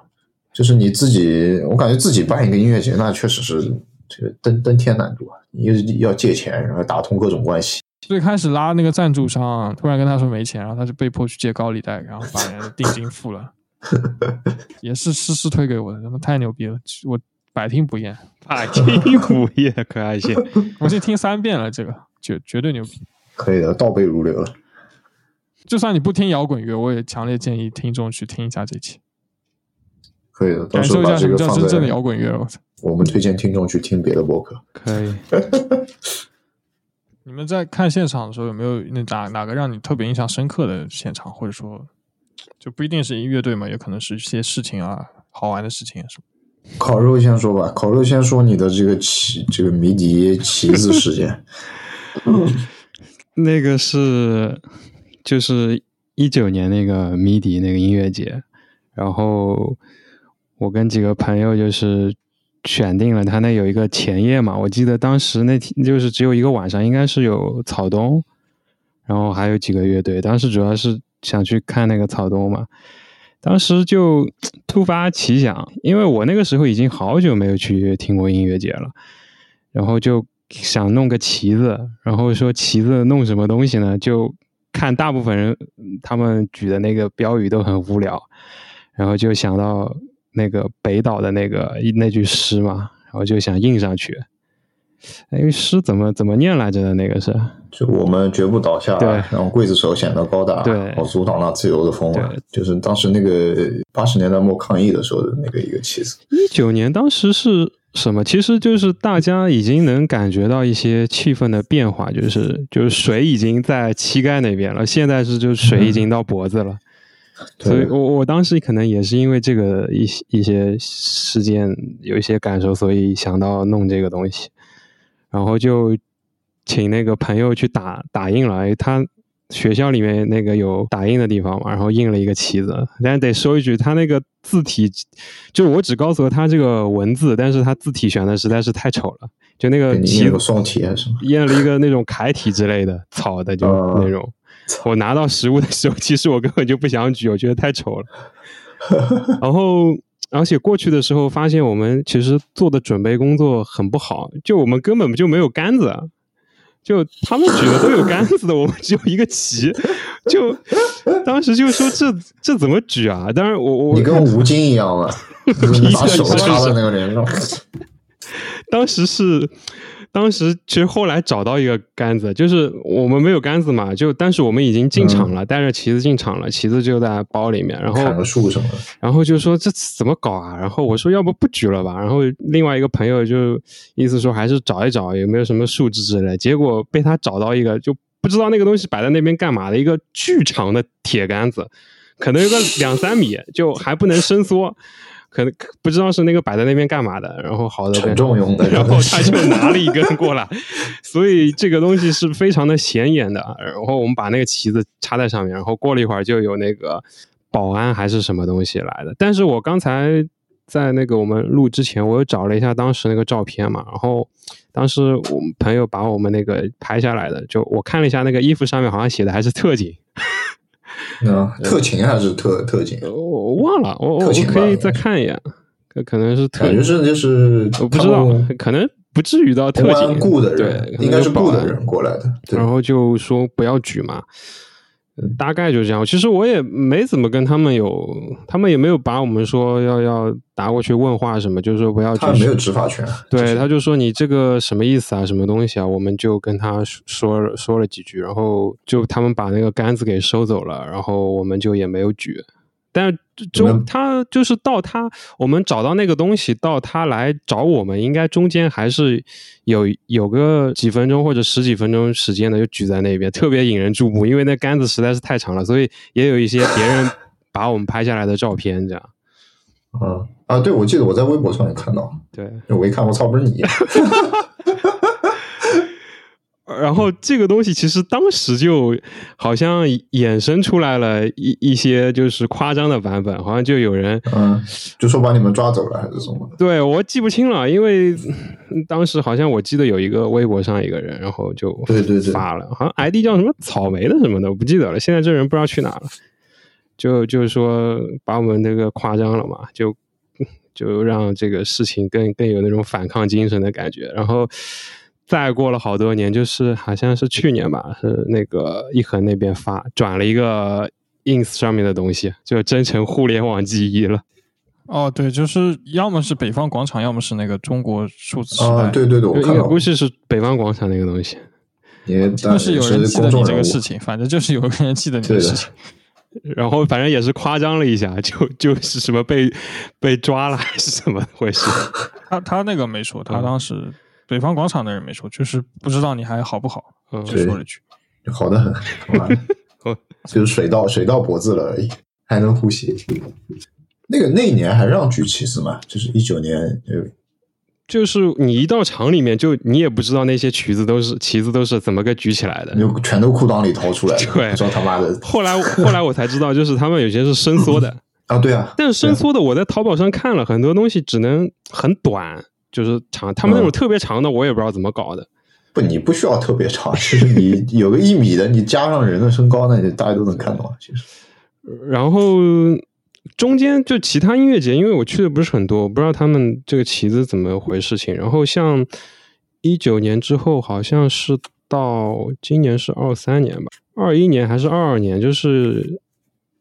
就是你自己，我感觉自己办一个音乐节，那确实是这个登登天难度啊！你又要借钱，然后打通各种关系。最开始拉那个赞助商，突然跟他说没钱，然后他就被迫去借高利贷，然后把人家定金付了。也是诗诗推给我的，真的太牛逼了，我百听不厌。百听不厌，可爱些。我已经听三遍了，这个绝绝对牛逼。可以的，倒背如流了。就算你不听摇滚乐，我也强烈建议听众去听一下这期，可以的，到感时候把受一下什么这个放叫真正的摇滚乐。我操！我们推荐听众去听别的播客。可以。你们在看现场的时候，有没有那哪哪个让你特别印象深刻的现场，或者说就不一定是音乐队嘛，也可能是一些事情啊，好玩的事情啊什么？烤肉先说吧，烤肉先说你的这个旗，这个迷笛旗子事件。那个是就是一九年那个迷笛那个音乐节，然后我跟几个朋友就是选定了他那有一个前夜嘛，我记得当时那天就是只有一个晚上，应该是有草东，然后还有几个乐队，当时主要是想去看那个草东嘛。当时就突发奇想，因为我那个时候已经好久没有去听过音乐节了，然后就想弄个旗子，然后说旗子弄什么东西呢？就看大部分人他们举的那个标语都很无聊，然后就想到那个北岛的那个那句诗嘛，然后就想印上去。哎，诗怎么怎么念来着的？那个是就我们绝不倒下，对让刽子手显得高大，对我阻挡那自由的风啊对！就是当时那个八十年代末抗议的时候的那个一个旗子。一九年，当时是什么？其实就是大家已经能感觉到一些气氛的变化，就是就是水已经在膝盖那边了，现在是就是水已经到脖子了。所以对我我当时可能也是因为这个一些一些事件有一些感受，所以想到弄这个东西，然后就请那个朋友去打打印了。哎他学校里面那个有打印的地方嘛，然后印了一个旗子。但是得说一句，他那个字体，就我只告诉了他这个文字，但是他字体选的实在是太丑了，就那个旗子宋体还是什么？印了一个那种楷体之类的草的，就啊那种。我拿到实物的时候，其实我根本就不想举，我觉得太丑了。然后，而且过去的时候发现我们其实做的准备工作很不好，就我们根本就没有杆子，就他们举的都有杆子的，我们只有一个旗。就当时就说这这怎么举啊？当然我我你跟吴京一样嘛，就是你把手插在那个脸上。当时是，当时其实后来找到一个杆子，就是我们没有杆子嘛，就但是我们已经进场了，带着旗子进场了，旗子就在包里面，然后砍个树什么的，然后就说这怎么搞啊？然后我说要不不举了吧？然后另外一个朋友就意思说还是找一找有没有什么树枝之类，结果被他找到一个就不知道那个东西摆在那边干嘛的一个巨长的铁杆子，可能有个两三米，就还不能伸缩。可能不知道是那个摆在那边干嘛的，然后好的很重用的。然后他就拿了一根过来，所以这个东西是非常的显眼的。然后我们把那个旗子插在上面，然后过了一会儿就有那个保安还是什么东西来的。但是我刚才在那个我们录之前，我又找了一下当时那个照片嘛，然后当时我们朋友把我们那个拍下来的，就我看了一下那个衣服上面好像写的还是特警。啊，特勤还是特特警？我忘了，我我特勤可以再看一眼，可可能是特感觉是就是我不知道，可能不至于到特公警雇的对人，，可应该是雇的人过来的。然，后就说不要举嘛，呃大概就这样。其实我也没怎么跟他们有，他们也没有把我们说要要打过去问话什么，就是说不要举他没有执法权。对，他就说你这个什么意思啊，什么东西啊？我们就跟他说说了几句，然后就他们把那个杆子给收走了，然后我们就也没有举。但是中他就是到他我们找到那个东西，到他来找我们，应该中间还是有有个几分钟或者十几分钟时间的，就举在那边，特别引人注目，因为那杆子实在是太长了，所以也有一些别人把我们拍下来的照片，这样嗯啊，对，我记得我在微博上也看到，对。我一看，我操，不是你！然后这个东西其实当时就好像衍生出来了一一些就是夸张的版本，好像就有人嗯，就说把你们抓走了还是什么的。对我记不清了，因为嗯当时好像我记得有一个微博上一个人，然后就对对对发了，好像 ID 叫什么草莓的什么的，我不记得了。现在这人不知道去哪了，就就是说把我们这个夸张了嘛，就就让这个事情更更有那种反抗精神的感觉，然后。再过了好多年，就是好像是去年吧，是那个一恒那边发转了一个 ins 上面的东西，就真成互联网记忆了。哦，对，就是要么是北方广场，要么是那个中国数字时代。啊，对对对，我看到应该估计是北方广场那个东西。也 就是有人记得你这个事情。反正就是有人记得你的对的事情。然后反正也是夸张了一下，就就是什么被被抓了还是怎么回事？他他那个没说，他嗯当时北方广场的人没说，就是不知道你还好不好，嗯就说了句。好的很，妈的哦就是水到水到脖子了而已，还能呼吸。那个那一年还让举旗子嘛，就是一九年，就就是你一到厂里面，就你也不知道那些旗子都是旗子都是怎么个举起来的。就全都裤裆里掏出来了，对不知道他妈的后来后来我才知道，就是他们有些是伸缩的，啊，对啊，但是伸缩的我在淘宝上看了很多东西，只能很短，就是长。他们那种嗯特别长的，我也不知道怎么搞的。不，你不需要特别长，其实你有个一米的，你加上人的身高，那你大家都能看到。其实，然后中间就其他音乐节，因为我去的不是很多，我不知道他们这个旗子怎么回事情。然后像一九年之后，好像是到今年是二三年吧，二一年还是二二年，就是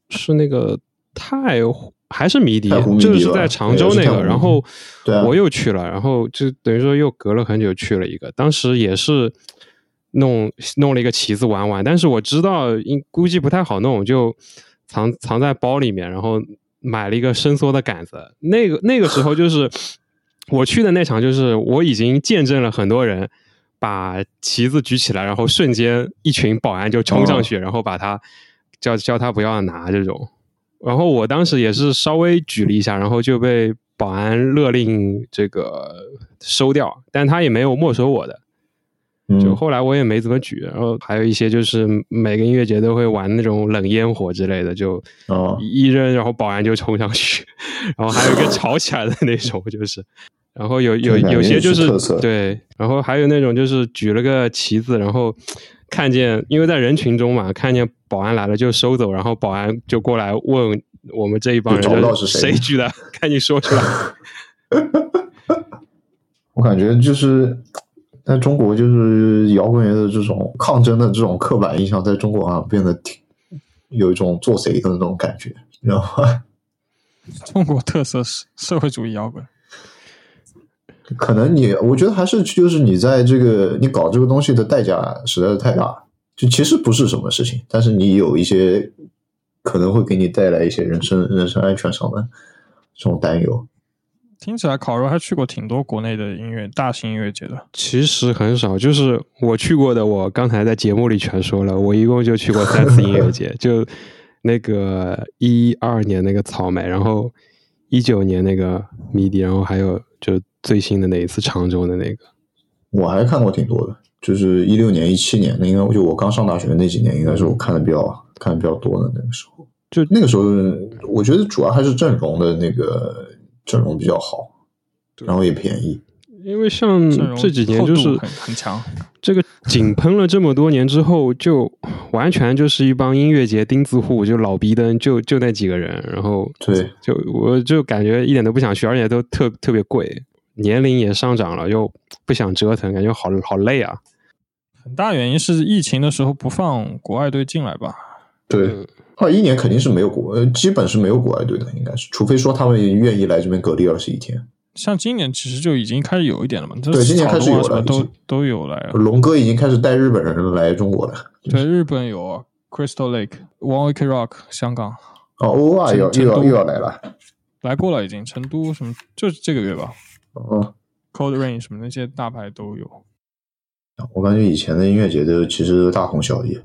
是那个太湖还是迷笛太湖，迷笛吧就是在常州那个。然后我又去了，然后就等于说又隔了很久去了一个，当时也是。弄弄了一个旗子玩玩，但是我知道应估计不太好弄，就藏藏在包里面，然后买了一个伸缩的杆子。那个那个时候就是 我去的那场，就是我已经见证了很多人把旗子举起来，然后瞬间一群保安就冲上去，然后把他叫叫他不要拿这种。然后我当时也是稍微举了一下，然后就被保安勒令这个收掉，但他也没有没收我的。就嗯，后来我也没怎么举，然后还有一些就是每个音乐节都会玩那种冷烟火之类的，就哦一扔，然后保安就冲上去，然后还有一个吵起来的那种，就是，然后有有有些就是对，然后还有那种就是举了个旗子，然后看见因为在人群中嘛，看见保安来了就收走，然后保安就过来问我们这一帮人找不到是谁谁举的，赶紧说出来。我感觉就是在中国，就是摇滚乐的这种抗争的这种刻板印象，在中国好像变得挺有一种做贼的那种感觉，你知道吗？中国特色是社会主义摇滚，可能你，我觉得还是就是你在这个你搞这个东西的代价实在是太大，就其实不是什么事情，但是你有一些可能会给你带来一些人身人身安全上的这种担忧。听起来烤肉还去过挺多国内的音乐大型音乐节的。其实很少，就是我去过的，我刚才在节目里全说了，我一共就去过三次音乐节，就那个一二年那个草莓，然后一九年那个迷笛，然后还有就最新的那一次常州的那个。我还看过挺多的，就是一六年、一七年，那应该就我刚上大学那几年，应该是我看的比较看的比较多的那个时候。就那个时候，我觉得主要还是阵容的那个阵容比较好，然后也便宜。因为像这几年就是很很强，这个井喷了这么多年之后，就完全就是一帮音乐节钉子户，就老逼灯，就就那几个人，然后对，就我就感觉一点都不想去，而且都特特别贵，年龄也上涨了，又不想折腾，感觉好好累啊。很大原因是疫情的时候不放国外队进来吧？对，二一年肯定是没有国，呃，基本是没有国外队的，应该是，除非说他们愿意来这边隔离二十一天。像今年其实就已经开始有一点了嘛，对今年开始有了都都有来了。龙哥已经开始带日本人来中国了。对，日本有啊 Crystal Lake、One Ok Rock，香港哦，欧啊，又成都又要又要来了。来过了已经，成都什么就是这个月吧嗯，，Cold Rain 什么那些大牌都有。我感觉以前的音乐节都其实都大同小异，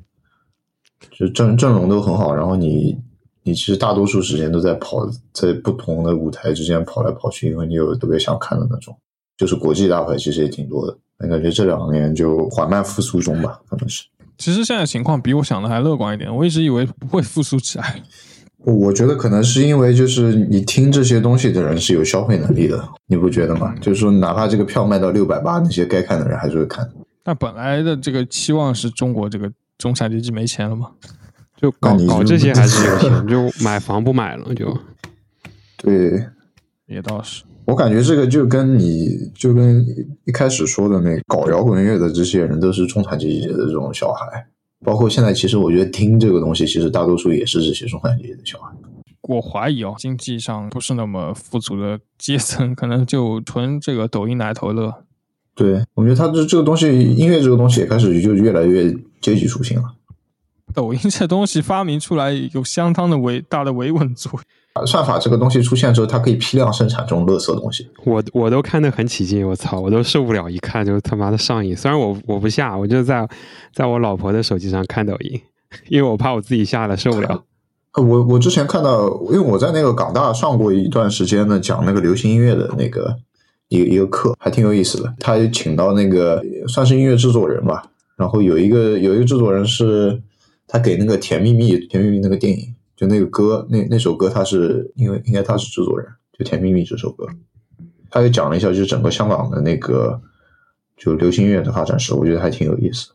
就阵阵容都很好，然后你你其实大多数时间都在跑，在不同的舞台之间跑来跑去，因为你有特别想看的那种。就是国际大牌其实也挺多的，但感觉这两年就缓慢复苏中吧，可能是。其实现在情况比我想的还乐观一点，我一直以为不会复苏起来。我觉得可能是因为就是你听这些东西的人是有消费能力的，你不觉得吗？就是说，哪怕这个票卖到六百八，那些该看的人还是会看。但本来的这个期望是中国这个中产阶级没钱了嘛？就搞就搞这些还是有钱，就买房不买了，就 对，也倒是。我感觉这个就跟你就跟一开始说的那个搞摇滚乐的这些人都是中产阶级的这种小孩，包括现在其实我觉得听这个东西，其实大多数也是这些中产阶级的小孩。我怀疑哦，经济上不是那么富足的阶层，可能就纯这个抖音来头乐。对，我觉得他这这个东西，音乐这个东西也开始就越来越阶级属性了。抖音这东西发明出来有相当的维大的维稳作用。算法这个东西出现之后，它可以批量生产这种垃圾东西。我我都看得很起劲，我操，我都受不了，一看就他妈的上瘾。虽然我我不下，我就在在我老婆的手机上看抖音，因为我怕我自己下了受不了。我我之前看到，因为我在那个港大上过一段时间的讲那个流行音乐的那个一一个课，还挺有意思的。他请到那个算是音乐制作人吧，然后有一个有一个制作人是。他给那个《甜蜜蜜》《甜蜜蜜》那个电影，就那个歌，那那首歌，他是因为应该他是制作人，就《甜蜜蜜》这首歌，他也讲了一下，就是整个香港的那个就流行音乐的发展史，我觉得还挺有意思。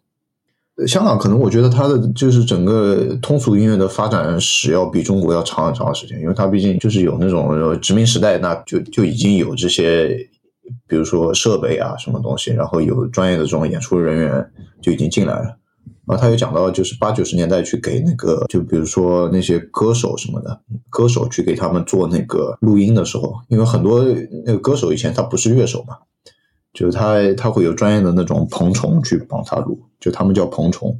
香港可能我觉得它的就是整个通俗音乐的发展史要比中国要长很长的时间，因为它毕竟就是有那种殖民时代，那就就已经有这些，比如说设备啊什么东西，然后有专业的这种演出人员就已经进来了。然后他又讲到，就是八九十年代去给那个，就比如说那些歌手什么的，歌手去给他们做那个录音的时候，因为很多那个歌手以前他不是乐手嘛，就是他他会有专业的那种棚虫去帮他录，就他们叫棚虫，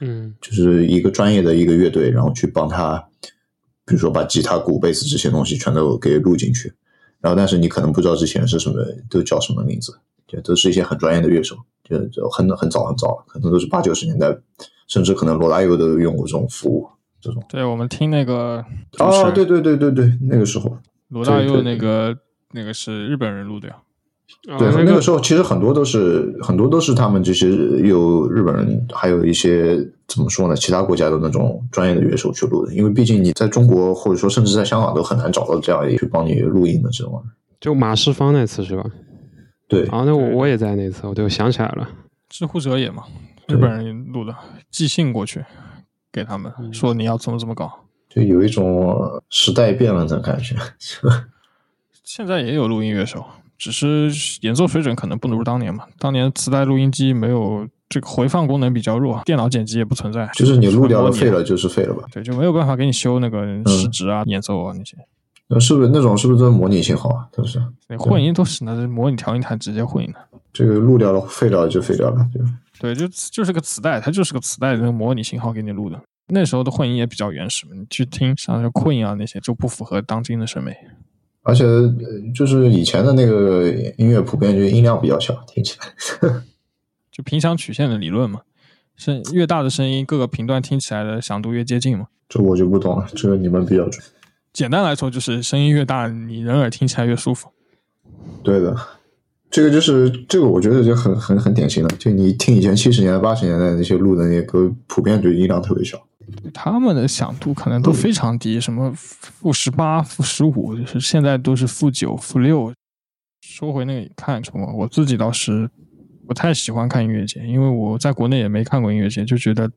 嗯，就是一个专业的一个乐队，然后去帮他，比如说把吉他、鼓、贝斯这些东西全都给录进去，然后但是你可能不知道之前是什么，都叫什么名字。就都是一些很专业的乐手，就就很很早很早，可能都是八九十年代，甚至可能罗大佑都用过这种服务。这种对我们听那个啊，对对对对对，那个时候罗大佑那个那个是日本人录的呀。对，那个时候其实很多都是很多都是他们这些有日本人，还有一些怎么说呢，其他国家的那种专业的乐手去录的。因为毕竟你在中国或者说甚至在香港都很难找到这样一去帮你录音的这种。就马世芳那次是吧？对，啊，那我我也在那次，我就想起来了，知乎者也嘛，日本人录的，寄信过去给他们，说你要怎么怎么搞，就有一种时代变了的感觉。现在也有录音乐手，只是演奏水准可能不如当年嘛。当年磁带录音机没有这个回放功能比较弱，电脑剪辑也不存在，就是你录掉了废了就是废了吧？对，就没有办法给你修那个时值啊、演奏啊那些。那是不是那种是不是都是模拟信号啊？都是混音都是那是模拟调音台直接混音的。这个录掉了废掉了就废掉了，就对，就就是个磁带，它就是个磁带那个模拟信号给你录的。那时候的混音也比较原始嘛，你去听像那 Queen 啊那些就不符合当今的审美。而且就是以前的那个音乐普遍就音量比较小，听起来 就频响曲线的理论嘛，声越大的声音各个频段听起来的响度越接近嘛。这我就不懂了，这个你们比较准。简单来说，就是声音越大，你人耳听起来越舒服。对的，这个就是这个，我觉得就很很很典型的。就你听以前七十年代、八十年代那些录的那些歌，普遍就音量特别小。他们的响度可能都非常低，什么负十八、负十五，就是现在都是负九、负六。说回那个看什么，我自己倒是不太喜欢看音乐节，因为我在国内也没看过音乐节，就觉得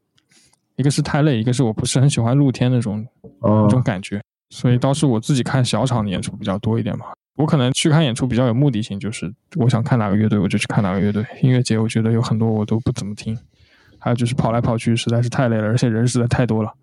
一个是太累，一个是我不是很喜欢露天那种那种感觉。所以倒是我自己看小场的演出比较多一点嘛。我可能去看演出比较有目的性，就是我想看哪个乐队，我就去看哪个乐队。音乐节我觉得有很多我都不怎么听，还有就是跑来跑去实在是太累了，而且人实在太多了。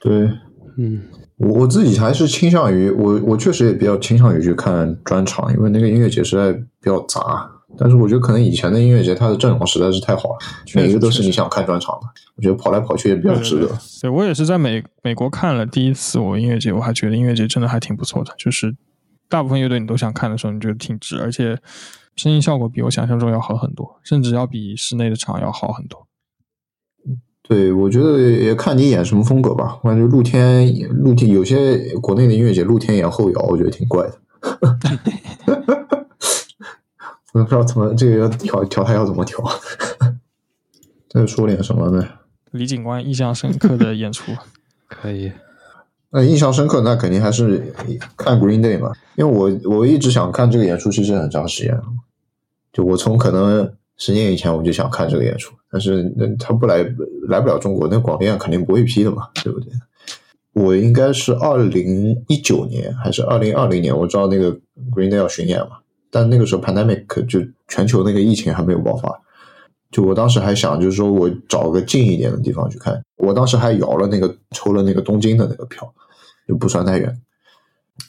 对，嗯，我我自己还是倾向于我我确实也比较倾向于去看专场，因为那个音乐节实在比较杂。但是我觉得可能以前的音乐节它的阵容实在是太好了，每一个都是你想看专场的。我觉得跑来跑去也比较值得。对我也是在美美国看了第一次我音乐节，我还觉得音乐节真的还挺不错的。就是大部分乐队你都想看的时候，你觉得挺值，而且声音效果比我想象中要好很多，甚至要比室内的场要好很多。对，我觉得也看你演什么风格吧。我感觉露天露天有些国内的音乐节露天演后摇，我觉得挺怪的。我 不知道怎么这个要调调台要怎么调，再说点什么呢？李警官印象深刻的演出 可以。那印象深刻，那肯定还是看 Green Day 嘛，因为我我一直想看这个演出，其实很长时间了。就我从可能十年以前我就想看这个演出，但是那他不来来不了中国，那广电肯定不会批的嘛，对不对？我应该是二零一九年还是二零二零年，我知道那个 Green Day 要巡演嘛。但那个时候，pandemic 就全球那个疫情还没有爆发，就我当时还想，就是说我找个近一点的地方去看。我当时还摇了那个抽了那个东京的那个票，就不算太远。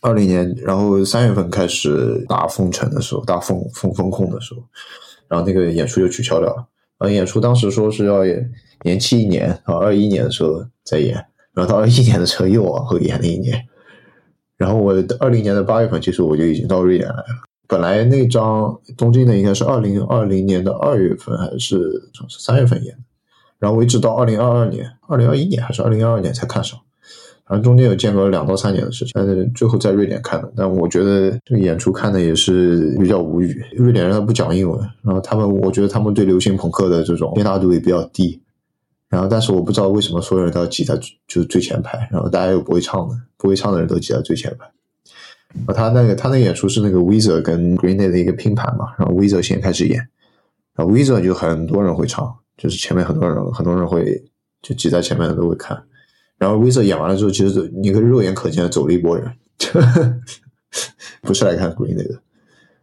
二零年，然后三月份开始大封城的时候，大封封封控的时候，然后那个演出就取消掉了。然后演出当时说是要延期一年，然后二一年的时候再演，然后到二一年的时候又往后延了一年。然后我二零年的八月份，其实我就已经到瑞典来了。本来那张东京的应该是二零二零年的二月份还是三月份演的，然后我一直到二零二二年、二零二一年还是二零二二年才看上。反正中间有间隔了两到三年的事情，但是最后在瑞典看的。但我觉得这个演出看的也是比较无语。瑞典人他不讲英文，然后他们我觉得他们对流行朋克的这种接纳度也比较低。然后但是我不知道为什么所有人都要挤在就是最前排，然后大家又不会唱的，不会唱的人都挤在最前排。然后他那个他那个演出是那个 Weezer 跟 Green Day 的一个拼盘嘛，然后 Weezer 先开始演，然后 Weezer 就很多人会唱，就是前面很多人很多人会就挤在前面的都会看。然后 Visa 演完了之后，其实你可以肉眼可见的走了一波人，不是来看 Green 的。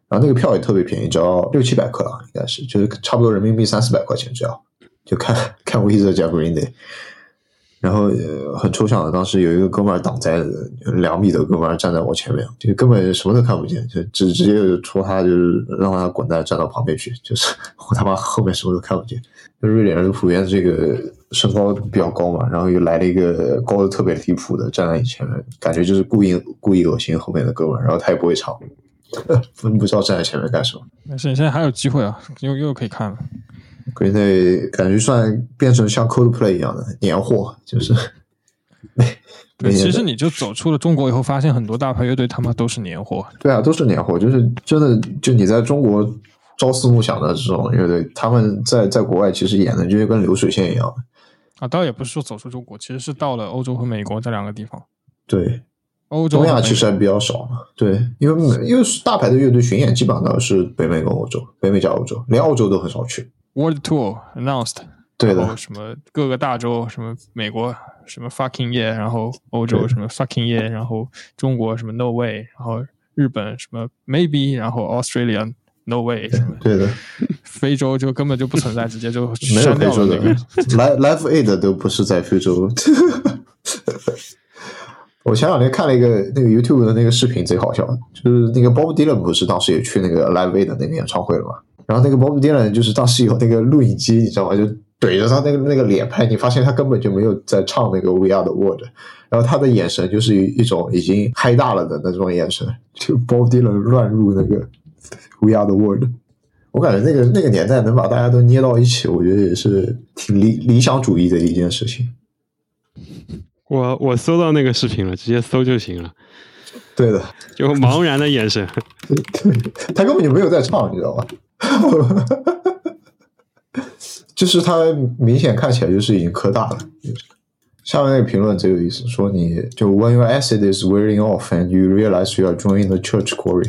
然后那个票也特别便宜，只要六七百克啊，应该是就是差不多人民币三四百块钱只要，就看看 Visa 加 Green Day。然后很抽象的，当时有一个哥们儿挡灾的，两米的哥们儿站在我前面，就根本什么都看不见，就直直接就戳他，就是让他滚蛋，站到旁边去，就是 我他妈后面什么都看不见。就瑞典人普遍这个身高比较高嘛，然后又来了一个高的特别离谱的站在你前面，感觉就是故意故意恶心后面的哥们，然后他也不会唱，不知道站在前面干什么。没事，你现在还有机会啊，又又可以看了。Green Day 感觉算变成像 Coldplay 一样的年货，就是。对，其实你就走出了中国以后，发现很多大牌乐队他妈都是年货。对啊，都是年货，就是真的，就你在中国朝思暮想的这种乐队，他们在在国外其实演的就是跟流水线一样的。啊，倒也不是说走出中国，其实是到了欧洲和美国这两个地方。对，欧洲、东亚其实还比较少嘛。对，因为因为大牌的乐队巡演基本上都是北美跟欧洲，北美加欧洲，连澳洲都很少去。World Tour announced，对的，什么各个大洲，什么美国什么 fucking yeah，然后欧洲什么 fucking yeah，然后中国什么 no way，然后日本什么 maybe，然后 Australia no way，对的，非洲就根本就不存在，直接就没有非洲的，Live Live Aid 都不是在非洲。我前两天看了一个那个 YouTube 的那个视频，贼好笑，就是那个 Bob Dylan 不是当时也去那个 Live Aid 那个演唱会了吗？然后那个 Bob Dylan 就是当时有那个录影机，你知道吗？就怼着他那个那个脸拍，你发现他根本就没有在唱那个 We Are the World，然后他的眼神就是一种已经嗨大了的那种眼神，就 Bob Dylan 乱入那个 We Are the World。我感觉那个那个年代能把大家都捏到一起，我觉得也是挺理理想主义的一件事情。我我搜到那个视频了，直接搜就行了。对的，就茫然的眼神，对，他根本就没有在唱，你知道吧？就是他明显看起来就是已经磕大了。下面那个评论贼有意思，说你就 When your acid is wearing off and you realize you are joining the church choir。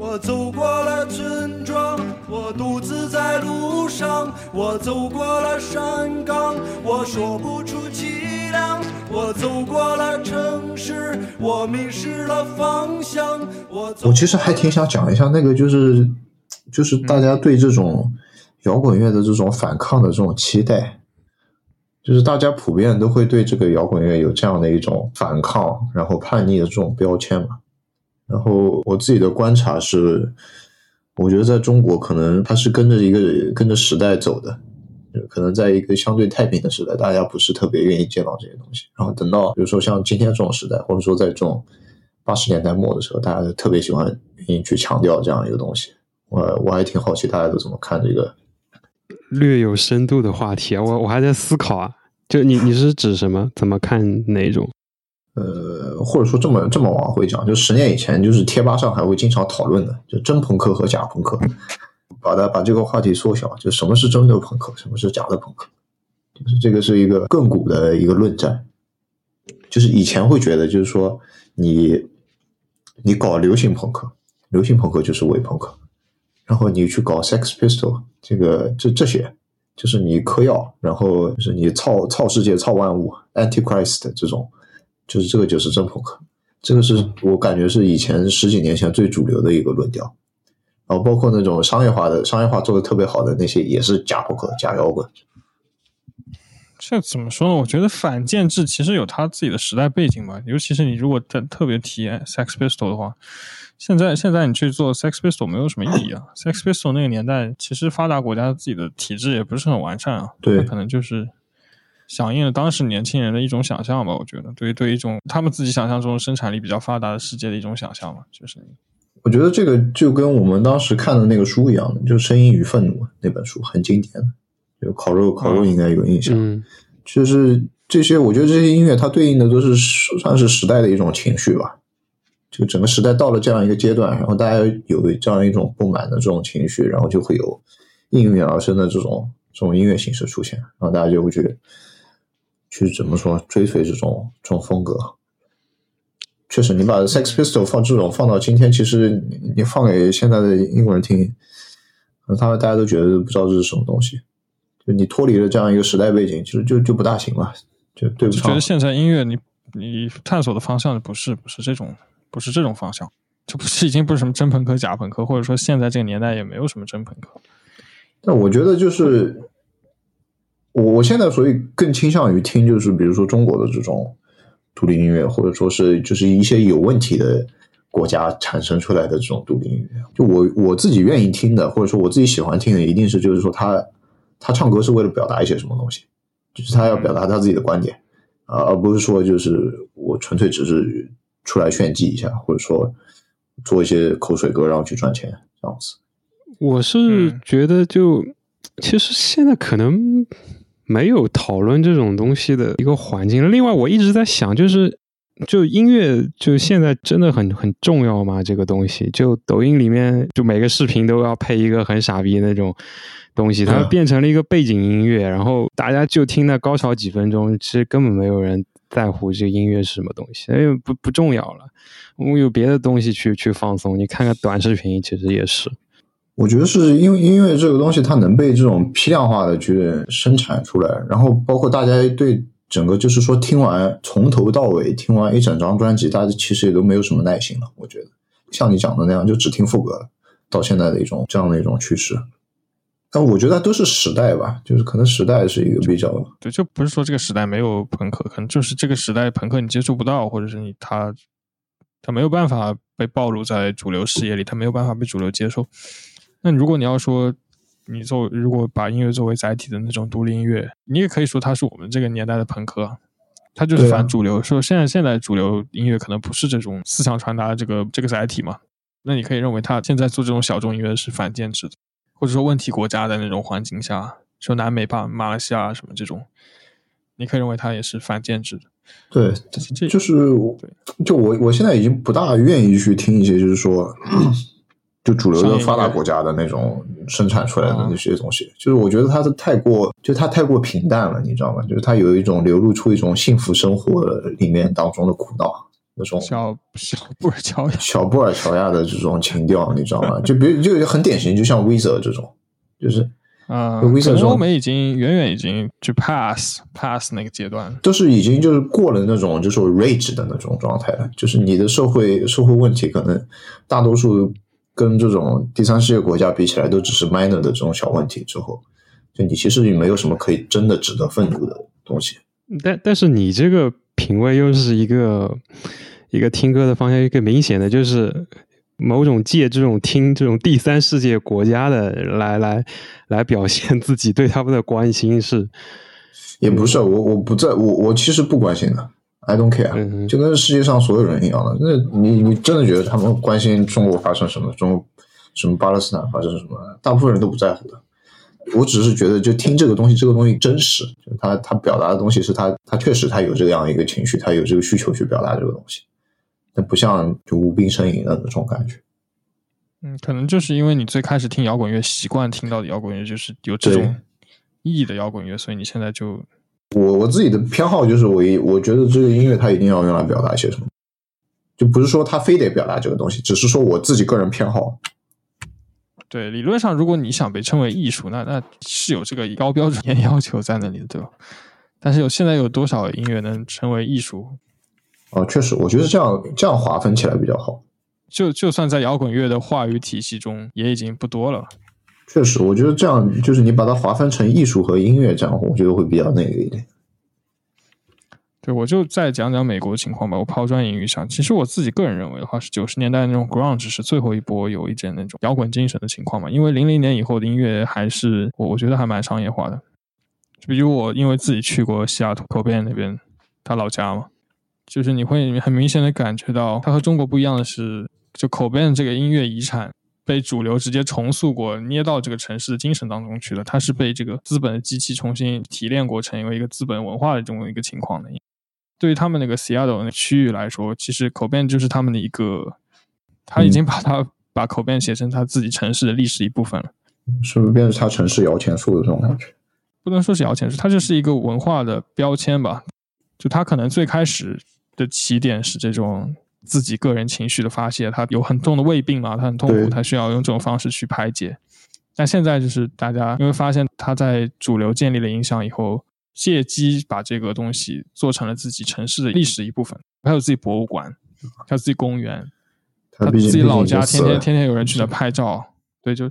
我走过了村庄，我独自在路上，我走过了山岗，我说不出凄凉。我走过了城市，我迷失了方向。我我其实还挺想讲一下那个，就是就是大家对这种摇滚乐的这种反抗的这种期待，就是大家普遍都会对这个摇滚乐有这样的一种反抗，然后叛逆的这种标签嘛。然后我自己的观察是，我觉得在中国可能它是跟着一个跟着时代走的。可能在一个相对太平的时代，大家不是特别愿意见到这些东西。然后等到比如说像今天这种时代，或者说在这种八十年代末的时候，大家就特别喜欢愿意去强调这样一个东西。我我还挺好奇大家都怎么看这个略有深度的话题啊。我我还在思考啊，就你你是指什么？怎么看哪种？呃，或者说这么这么往回讲，就十年以前，就是贴吧上还会经常讨论的，就真朋克和假朋克。把它把这个话题缩小，就什么是真的朋克，什么是假的朋克，就是这个是一个亘古的一个论战。就是以前会觉得，就是说你你搞流行朋克，流行朋克就是伪朋克，然后你去搞 Sex Pistol，这个这这些就是你嗑药，然后就是你操操世界、操万物，Antichrist 这种，就是这个就是真朋克。这个是我感觉是以前十几年前最主流的一个论调。然后包括那种商业化的、商业化做的特别好的那些，也是假朋克、假摇滚。这怎么说呢？我觉得反建制其实有它自己的时代背景吧。尤其是你如果特特别提 Sex Pistol 的话，现在现在你去做 Sex Pistol 没有什么意义啊。Sex Pistol 那个年代，其实发达国家自己的体制也不是很完善啊。对，可能就是响应了当时年轻人的一种想象吧。我觉得，对于对于一种他们自己想象中生产力比较发达的世界的一种想象嘛，就是。我觉得这个就跟我们当时看的那个书一样的，就《声音与愤怒》那本书很经典的，就烤肉烤肉应该有印象。嗯，就是这些，我觉得这些音乐它对应的都是算是时代的一种情绪吧。就整个时代到了这样一个阶段，然后大家有这样一种不满的这种情绪，然后就会有应运而生的这种这种音乐形式出现，然后大家就会去去怎么说追随这种这种风格。确实，你把 Sex Pistol 放这种放到今天，其实你放给现在的英国人听，他们大家都觉得不知道这是什么东西。就你脱离了这样一个时代背景，其实就就不大行了，就对不上。觉得现在音乐，你你探索的方向不是不是这种，不是这种方向，就不是已经不是什么真朋克、假朋克，或者说现在这个年代也没有什么真朋克。但我觉得就是我我现在所以更倾向于听，就是比如说中国的这种。独立音乐，或者说是就是一些有问题的国家产生出来的这种独立音乐，就我我自己愿意听的，或者说我自己喜欢听的，一定是就是说他他唱歌是为了表达一些什么东西，就是他要表达他自己的观点啊，而不是说就是我纯粹只是出来炫技一下，或者说做一些口水歌然后去赚钱这样子。我是觉得，就其实现在可能。没有讨论这种东西的一个环境。另外，我一直在想，就是就音乐，就现在真的很很重要吗？这个东西，就抖音里面，就每个视频都要配一个很傻逼那种东西，它变成了一个背景音乐，然后大家就听那高潮几分钟，其实根本没有人在乎这个音乐是什么东西，因为不不重要了。我们有别的东西去去放松，你看看短视频，其实也是。我觉得是因为音乐这个东西，它能被这种批量化的去生产出来，然后包括大家对整个就是说听完从头到尾听完一整张专辑，大家其实也都没有什么耐心了。我觉得像你讲的那样，就只听副歌了，到现在的一种这样的一种趋势。但我觉得都是时代吧，就是可能时代是一个比较对，就不是说这个时代没有朋克，可能就是这个时代朋克你接触不到，或者是你他他没有办法被暴露在主流视野里，他没有办法被主流接受。那如果你要说，你作如果把音乐作为载体的那种独立音乐，你也可以说它是我们这个年代的朋克，它就是反主流。说现在现在主流音乐可能不是这种思想传达的这个这个载体嘛？那你可以认为他现在做这种小众音乐是反建制的，或者说问题国家的那种环境下，说南美吧、马来西亚什么这种，你可以认为它也是反建制的。对，这就是我，就我我现在已经不大愿意去听一些，就是说。就主流的发达国家的那种生产出来的那些东西，就是我觉得它是太过，就它太过平淡了，你知道吗？就是它有一种流露出一种幸福生活里面当中的苦恼，那种小小布尔乔亚、小布尔乔亚的这种情调，你知道吗？就比如就很典型，就像 Visa 这种，就是啊，Visa 欧美已经远远已经就 pass pass 那个阶段，都是已经就是过了那种就是 rage 的那种状态了，就是你的社会社会问题可能大多数。跟这种第三世界国家比起来，都只是 minor 的这种小问题。之后，就你其实也没有什么可以真的值得愤怒的东西。但但是你这个品味又是一个一个听歌的方向，一个明显的就是某种借这种听这种第三世界国家的来来来表现自己对他们的关心是，也不是我我不在我我其实不关心的。I don't care，就跟世界上所有人一样的。那你你真的觉得他们关心中国发生什么？中什么巴勒斯坦发生什么？大部分人都不在乎的。我只是觉得，就听这个东西，这个东西真实，就他他表达的东西是他他确实他有这样一个情绪，他有这个需求去表达这个东西。那不像就无病呻吟的那种感觉。嗯，可能就是因为你最开始听摇滚乐，习惯听到的摇滚乐就是有这种意义的摇滚乐，所以你现在就。我我自己的偏好就是我一我觉得这个音乐它一定要用来表达一些什么，就不是说它非得表达这个东西，只是说我自己个人偏好。对，理论上如果你想被称为艺术，那那是有这个高标准严要求在那里的，对吧？但是有现在有多少音乐能称为艺术？哦，确实，我觉得这样这样划分起来比较好。就就算在摇滚乐的话语体系中，也已经不多了。确实，我觉得这样就是你把它划分成艺术和音乐，这样我觉得会比较那个一点。对，我就再讲讲美国的情况吧。我抛砖引玉一下，其实我自己个人认为的话，是九十年代那种 grunge 是最后一波有一点那种摇滚精神的情况嘛。因为零零年以后的音乐还是我我觉得还蛮商业化的。就比如我因为自己去过西雅图口变那边，他老家嘛，就是你会很明显的感觉到，他和中国不一样的是，就 Cobain 这个音乐遗产被主流直接重塑过，捏到这个城市的精神当中去了。它是被这个资本的机器重新提炼过，成为一个资本文化的这么一个情况的。对于他们那个 Seattle 那区域来说，其实 Cobain 就是他们的一个，他已经把他把 Cobain 写成他自己城市的历史一部分了，是不是变成他城市摇钱树的这种感觉？不能说是摇钱树，它就是一个文化的标签吧。就它可能最开始的起点是这种自己个人情绪的发泄，他有很重的胃病嘛，他很痛苦，他需要用这种方式去排解。但现在就是大家因为发现他在主流建立了影响以后。借机把这个东西做成了自己城市的历史一部分，还有自己博物馆，还有自己公园，他自己老家天天天天有人去那拍照，对，就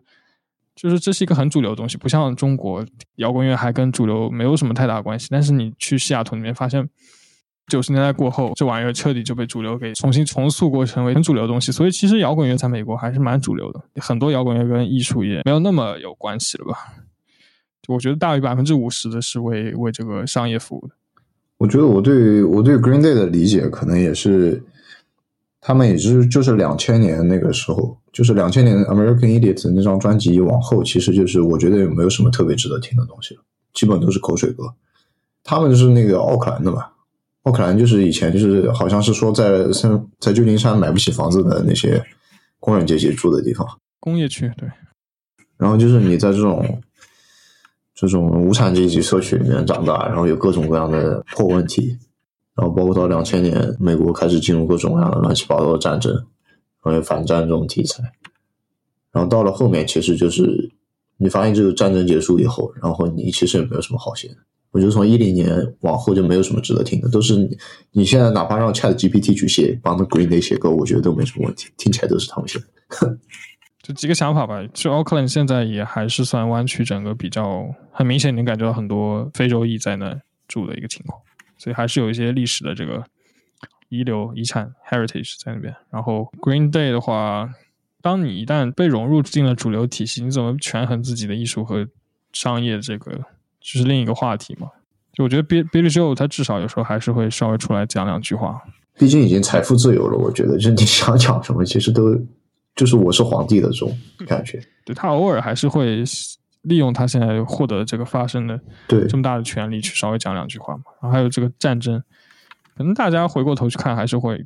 就是这是一个很主流的东西，不像中国摇滚乐还跟主流没有什么太大关系。但是你去西雅图里面发现，九十年代过后，这玩意儿彻底就被主流给重新重塑过，成为很主流的东西。所以其实摇滚乐在美国还是蛮主流的，很多摇滚乐跟艺术也没有那么有关系了吧。我觉得大于百分之五十的是为为这个商业服务的。我觉得我对我对 Green Day 的理解可能也是，他们也是就是两千年那个时候，就是两千年 American Idiot 那张专辑往后，其实就是我觉得也没有什么特别值得听的东西了，基本都是口水歌。他们就是那个奥克兰的嘛，奥克兰就是以前就是好像是说在山在旧金山买不起房子的那些工人阶级住的地方，工业区对。然后就是你在这种。这种无产阶级社区里面长大，然后有各种各样的破问题，然后包括到两千年，美国开始进入各种各样的乱七八糟的战争，然后有反战这种题材，然后到了后面，其实就是你发现这个战争结束以后，然后你其实也没有什么好写的。我觉得从一零年往后就没有什么值得听的，都是你现在哪怕让 Chat GPT 去写帮那 Green Day 写歌，我觉得都没什么问题，听起来都是他们写的。就几个想法吧，就奥克兰现在也还是算湾区整个比较很明显，能感觉到很多非洲裔在那住的一个情况，所以还是有一些历史的这个遗留遗产 heritage 在那边。然后 Green Day 的话，当你一旦被融入进了主流体系，你怎么权衡自己的艺术和商业这个，就是另一个话题嘛。就我觉得 Billy Joe 他至少有时候还是会稍微出来讲两句话，毕竟已经财富自由了，我觉得就你想讲什么，其实都。就是我是皇帝的这种感觉，对他偶尔还是会利用他现在获得这个发声的对这么大的权利去稍微讲两句话嘛。然后还有这个战争，可能大家回过头去看，还是会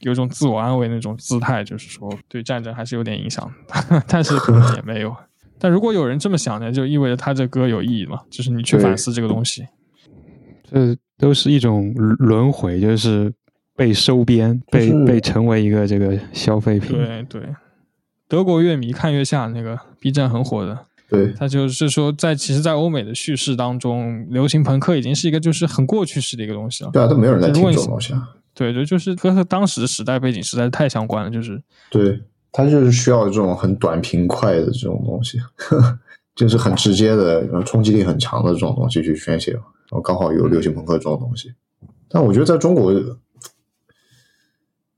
有一种自我安慰那种姿态，就是说对战争还是有点影响，但是可能也没有。但如果有人这么想呢，就意味着他这歌有意义嘛？就是你去反思这个东西，这都是一种轮回，就是被收编，被被成为一个这个消费品。对对。德国乐迷看月下那个 B 站很火的，对他就是说，在其实，在欧美的叙事当中，流行朋克已经是一个就是很过去式的一个东西了。对啊，都没有人在听这种东西啊。对对，就是和当时的时代背景实在是太相关了。就是对他就是需要这种很短平快的这种东西，就是很直接的，冲击力很强的这种东西去宣泄。然后刚好有流行朋克这种东西，但我觉得在中国，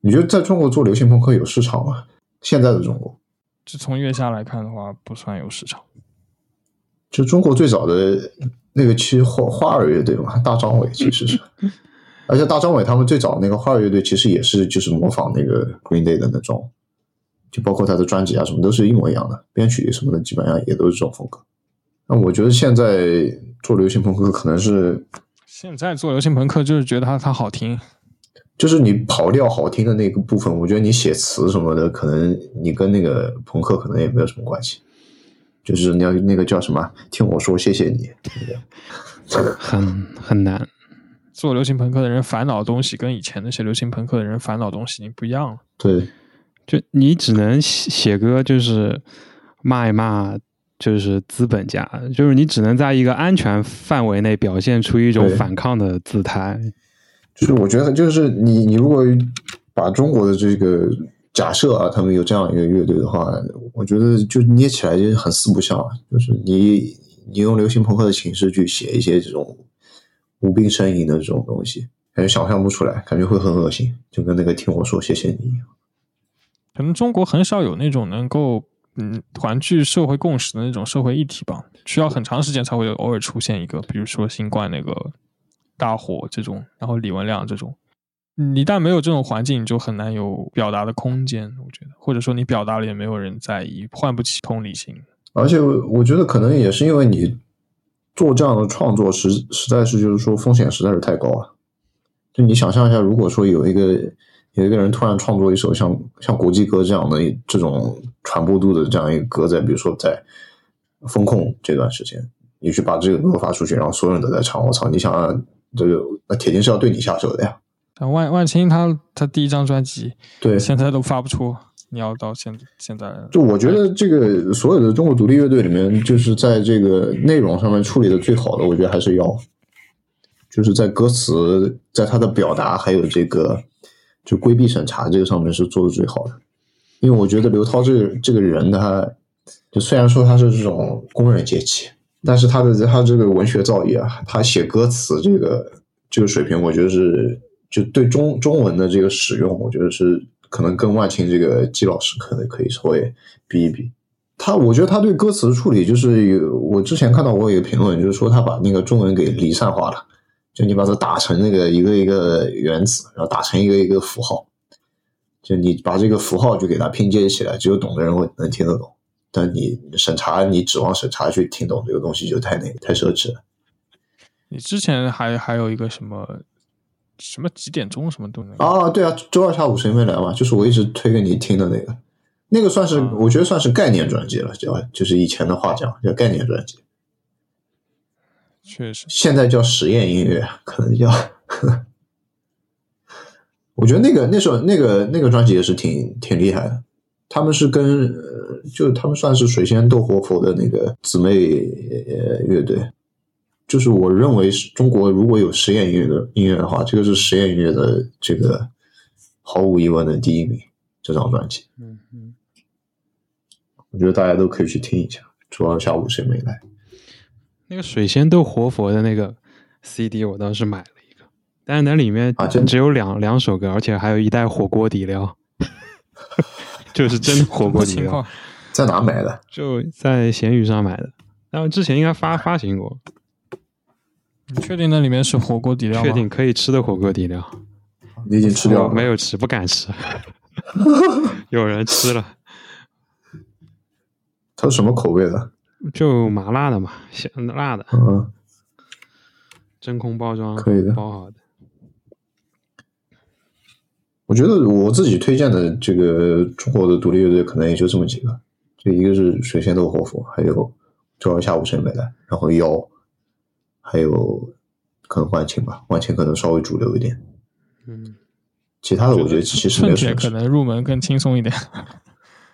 你觉得在中国做流行朋克有市场吗？现在的中国？就从月下来看的话，不算有市场。就中国最早的那个，其实花花儿乐队嘛，大张伟其实是，而且大张伟他们最早那个花儿乐队，其实也是就是模仿那个 Green Day 的那种，就包括他的专辑啊什么都是一模一样的，编曲什么的基本上也都是这种风格。那我觉得现在做流行朋克可能是现在做流行朋克就是觉得它它好听。就是你跑调好听的那个部分，我觉得你写词什么的，可能你跟那个朋克可能也没有什么关系。就是你要那个叫什么？听我说，谢谢你。很很难做流行朋克的人烦恼的东西，跟以前那些流行朋克的人烦恼东西已经不一样了。对，就你只能写歌，就是骂一骂就是资本家，就是你只能在一个安全范围内表现出一种反抗的姿态。就是我觉得，就是你你如果把中国的这个假设啊，他们有这样一个乐队的话，我觉得就捏起来就很四不像，就是你你用流行朋克的形式去写一些这种无病呻吟的这种东西，感觉想象不出来，感觉会很恶心，就跟那个听我说谢谢你一样。可能中国很少有那种能够嗯团聚社会共识的那种社会议题吧，需要很长时间才会偶尔出现一个，比如说新冠那个大火这种，然后李文亮这种。你一旦没有这种环境，你就很难有表达的空间。我觉得，或者说你表达了也没有人在意，唤不起同理心。而且我觉得可能也是因为你做这样的创作实实在是就是说风险实在是太高了。就你想象一下，如果说有一个有一个人突然创作一首像像国际歌这样的这种传播度的这样一个歌，在比如说在风控这段时间，你去把这个歌发出去，然后所有人都在唱，我操！你想让，这个那铁定是要对你下手的呀。像万万青他他第一张专辑，对，现在都发不出，你要到现现在，就我觉得这个所有的中国独立乐队里面，就是在这个内容上面处理的最好的，我觉得还是要，就是在歌词，在他的表达还有这个就规避审查这个上面是做的最好的。因为我觉得刘涛这个这个人，他就虽然说他是这种工人阶级，但是他的他这个文学造诣啊，他写歌词这个这个水平，我觉得是。就对中中文的这个使用，我觉得是可能跟万青这个季老师可能可以稍微比一比。他，我觉得他对歌词的处理，就是有我之前看到过一个评论，就是说他把那个中文给离散化了，就你把它打成那个一个一个原子，然后打成一个一个符号，就你把这个符号就给它拼接起来，只有懂的人会能听得懂。但你审查，你指望审查去听懂这个东西，就太那个太奢侈了。你之前还还有一个什么？什么几点钟什么都能啊？对啊，周二下午谁没来嘛？就是我一直推给你听的那个，那个算是、嗯我觉得算是概念专辑了，叫就是以前的话讲叫概念专辑，确实，现在叫实验音乐，可能叫。我觉得那个那时候那个那个专辑也是挺挺厉害的，他们是跟呃，就他们算是水仙斗活佛的那个姊妹呃乐队。就是我认为是中国如果有实验音乐的音乐的话，这个是实验音乐的这个毫无疑问的第一名。这张专辑，嗯嗯，我觉得大家都可以去听一下。主要下午谁没来？那个水仙斗活佛的那个 CD 我当时买了一个，但是那里面只有两两首歌，而且还有一袋火锅底料，就是真的火锅底料，在哪买的？就在闲鱼上买的。然后之前应该发发行过，你确定那里面是火锅底料吗？确定可以吃的火锅底料。你已经吃掉了？没有吃，不敢吃。有人吃了，它是什么口味的？就麻辣的嘛，香辣的，嗯，真空包装，可以的包好的。我觉得我自己推荐的这个中国的独立乐队可能也就这么几个，就一个是水仙豆活佛，还有周二下午谁没来，然后妖，还有可能万青吧，万青可能稍微主流一点，嗯，其他的我觉得其实没什么可。能入门更轻松一点，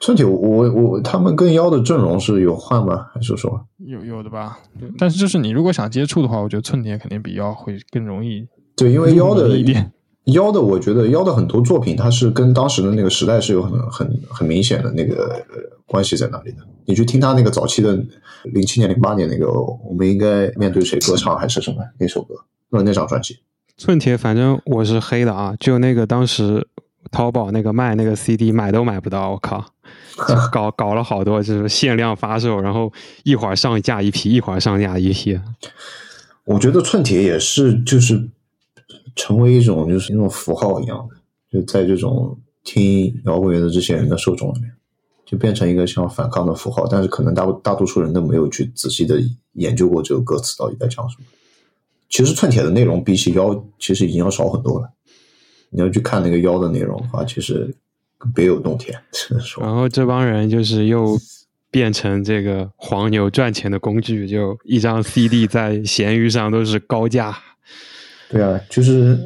春铁，我我他们跟妖的阵容是有换吗？还是说有有的吧。但是就是你如果想接触的话，我觉得寸铁肯定比妖会更容易对？因为妖的一点。妖的，我觉得妖的很多作品，它是跟当时的那个时代是有很很很明显的那个呃关系在那里的。你去听他那个早期的零七年、零八年那个，我们应该面对谁歌唱还是什么那首歌？那那张专辑，寸铁，反正我是黑的啊，就那个当时淘宝那个卖那个 CD 买都买不到，我靠，搞搞了好多就是限量发售，然后一会儿上架一批，一会儿上架一批。我觉得寸铁也是就是成为一种就是那种符号一样的，就在这种听摇滚乐的这些人的受众里面，就变成一个像反抗的符号。但是可能大大多数人都没有去仔细的研究过这个歌词到底在讲什么。其实寸铁的内容比起腰，其实已经要少很多了。你要去看那个妖的内容的话，其实别有洞天。然后这帮人就是又变成这个黄牛赚钱的工具，就一张 CD 在闲鱼上都是高价。对啊，就是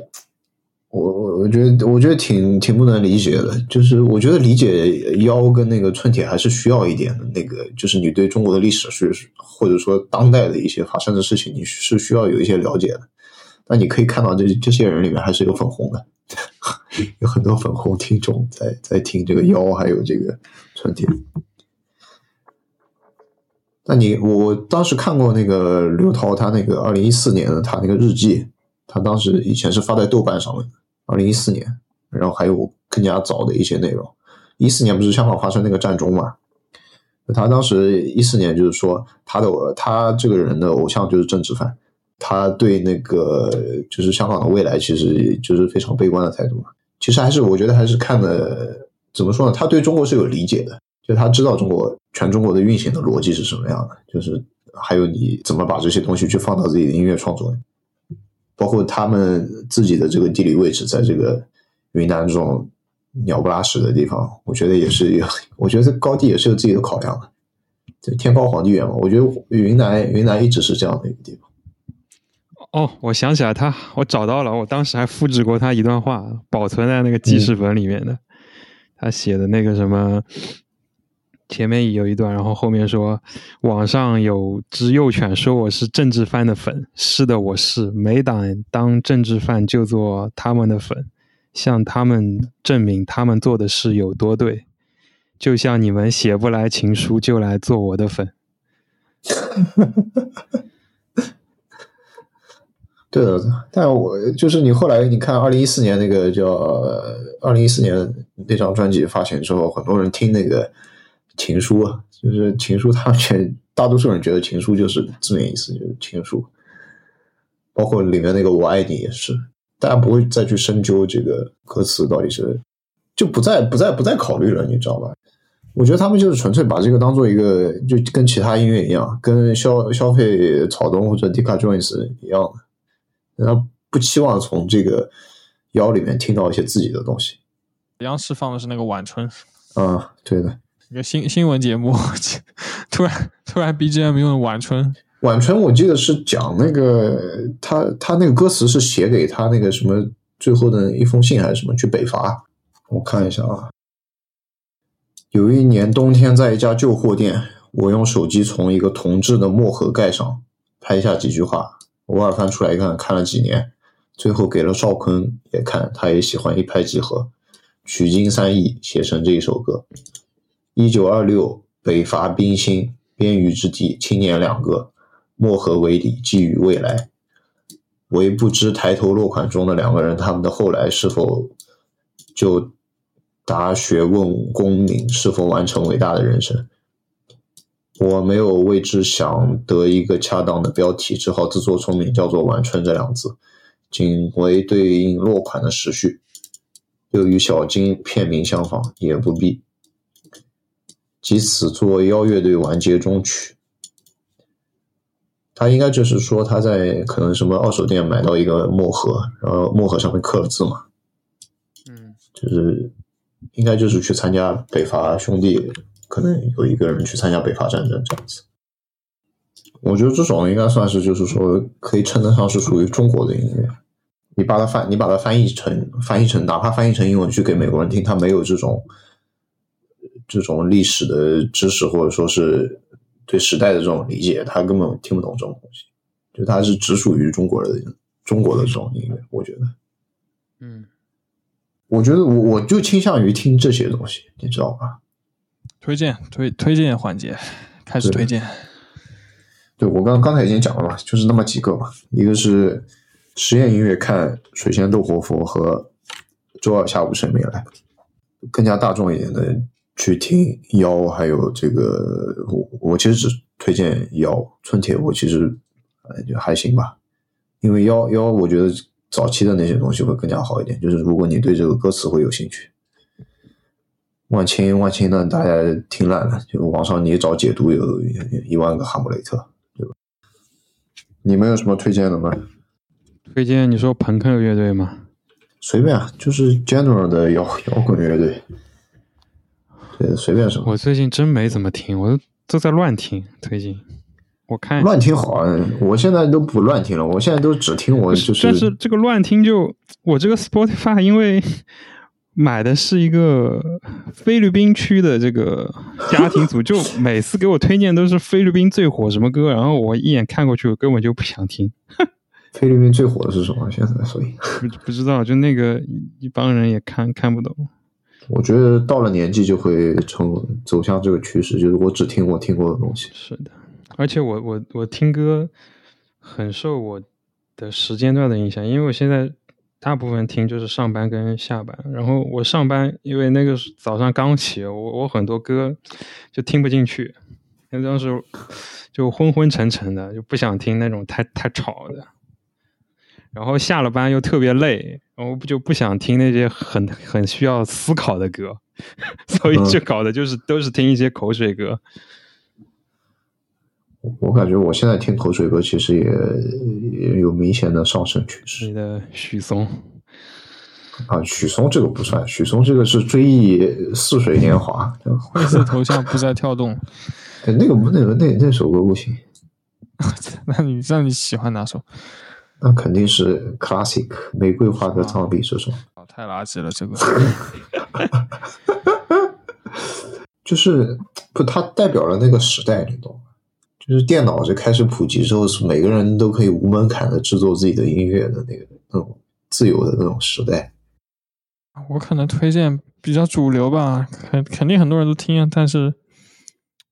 我我我觉得我觉得挺挺不能理解的，就是我觉得理解妖跟那个寸铁还是需要一点的，那个就是你对中国的历史是或者说当代的一些发生的事情，你是需要有一些了解的。那你可以看到这这些人里面还是有粉红的，有很多粉红听众在在听这个妖还有这个春天。那你我当时看过那个刘涛他那个二零一四年的他那个日记，他当时以前是发在豆瓣上面的。二零一四年，然后还有更加早的一些内容。一四年不是香港发生那个战中嘛？他当时一四年就是说，他的他这个人的偶像就是政治犯，他对那个就是香港的未来其实就是非常悲观的态度嘛。其实还是我觉得还是看的怎么说呢？他对中国是有理解的，就他知道中国全中国的运行的逻辑是什么样的，就是还有你怎么把这些东西去放到自己的音乐创作里。包括他们自己的这个地理位置，在这个云南这种鸟不拉屎的地方，我觉得也是有，我觉得高地也是有自己的考量的。这天高皇帝远嘛，我觉得云南云南一直是这样的一个地方。哦，我想起来他，我找到了，我当时还复制过他一段话，保存在那个记事本里面的，他写的那个什么。前面有一段，然后后面说，网上有只幼犬说我是政治犯的粉，是的，我是，没胆当政治犯就做他们的粉，向他们证明他们做的事有多对，就像你们写不来情书就来做我的粉。对的，但我就是你后来你看二零一四年那个叫二零一四年那张专辑发行之后，很多人听那个。情书啊，就是情书，他们全大多数人觉得情书就是字面意思，就是情书。包括里面那个“我爱你”也是，大家不会再去深究这个歌词到底是，就不再不再不再考虑了，你知道吧？我觉得他们就是纯粹把这个当做一个，就跟其他音乐一样，跟消消费草东或者 Dika Jones 一样的，他不期望从这个腰里面听到一些自己的东西。央视放的是那个《晚春》。嗯，对的。一个新新闻节目，突然突然 BGM 用的晚春，晚春我记得是讲那个他他那个歌词是写给他那个什么最后的一封信还是什么去北伐？我看一下啊，有一年冬天在一家旧货店，我用手机从一个铜制的墨盒盖上拍下几句话，偶尔翻出来看，看了几年，最后给了邵坤也看，他也喜欢一拍即合，取经三义写成这一首歌。一九二六，北伐兵心，边隅之地，青年两个，漠河为底，寄予未来。唯不知抬头落款中的两个人，他们的后来是否就答学问功名，是否完成伟大的人生？我没有为之想得一个恰当的标题，只好自作聪明，叫做“晚春”这两字，仅为对应落款的时序，又与小金片名相仿，也不必。即此作邀乐队完结终曲，他应该就是说他在可能什么二手店买到一个墨盒，然后墨盒上面刻了字嘛，嗯，就是应该就是去参加北伐兄弟，可能有一个人去参加北伐战争这样子。我觉得这种应该算是就是说可以称得上是属于中国的音乐。你把它翻，你把它翻译成翻译成，哪怕翻译成英文去给美国人听，他没有这种。这种历史的知识，或者说是对时代的这种理解，他根本听不懂这种东西。就他是只属于中国的中国的这种音乐，我觉得。嗯，我觉得我我就倾向于听这些东西，你知道吧？推荐推推荐环节开始推荐。对我刚刚才已经讲了嘛，就是那么几个嘛，一个是实验音乐，看水仙斗活佛和周二下午谁没来，更加大众一点的。去听妖，还有这个，我我其实只推荐妖春铁，我其实就还行吧，因为妖妖，我觉得早期的那些东西会更加好一点。就是如果你对这个歌词会有兴趣，万青万青呢，大家听烂了，就网上你找解读有一万个哈姆雷特，对吧？你们有什么推荐的吗？推荐你说朋克乐队吗？随便啊，就是 general 的摇摇滚乐队。对，随便什么。我最近真没怎么听，我都在乱听。最近，我看乱听好啊！我现在都不乱听了，我现在都只听我就是。但是这个乱听就我这个 Spotify，因为买的是一个菲律宾区的这个家庭组，就每次给我推荐都是菲律宾最火什么歌，然后我一眼看过去，我根本就不想听。菲律宾最火的是什么？现在所以不不知道，就那个一帮人也看看不懂。我觉得到了年纪就会成走向这个趋势，就是我只听我听过的东西。是的，而且我我我听歌很受我的时间段的影响，因为我现在大部分听就是上班跟下班。然后我上班，因为那个早上刚起，我我很多歌就听不进去，那当时就昏昏沉沉的，就不想听那种太太吵的。然后下了班又特别累，然后就不想听那些很很需要思考的歌，所以就搞的就是都是听一些口水歌。我感觉我现在听口水歌其实也也有明显的上升趋势。你的许嵩啊，许嵩这个不算，许嵩这个是追忆似水年华。灰色头像不再跳动，对，那个不，那个那那首歌不行。那你那你喜欢哪首？那肯定是 classic 玫瑰花的葬礼这首。啊，太垃圾了，这个。就是不，它代表了那个时代，你懂吗？就是电脑就开始普及之后，是每个人都可以无门槛的制作自己的音乐的那个那种自由的那种时代。我可能推荐比较主流吧，肯肯定很多人都听，但是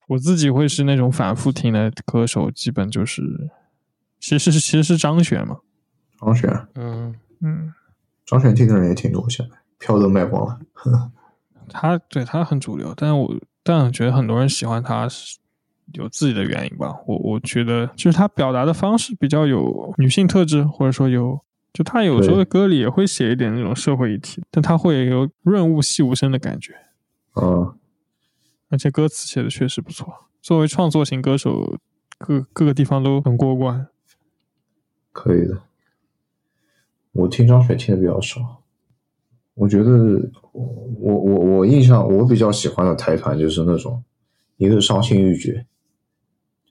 我自己会是那种反复听的歌手，基本就是。其实是其实是张悬嘛，张悬，嗯嗯，张悬听的人也挺多，现在票都卖光了。他对他很主流，但我但我觉得很多人喜欢他是有自己的原因吧。我我觉得就是他表达的方式比较有女性特质，或者说有就他有时候的歌里也会写一点那种社会议题，但他会有润物细无声的感觉。嗯，而且歌词写的确实不错。作为创作型歌手，各各个地方都很过关。可以的，我听张悬听的比较少。我觉得我我我印象我比较喜欢的台团就是那种，一个是伤心欲绝，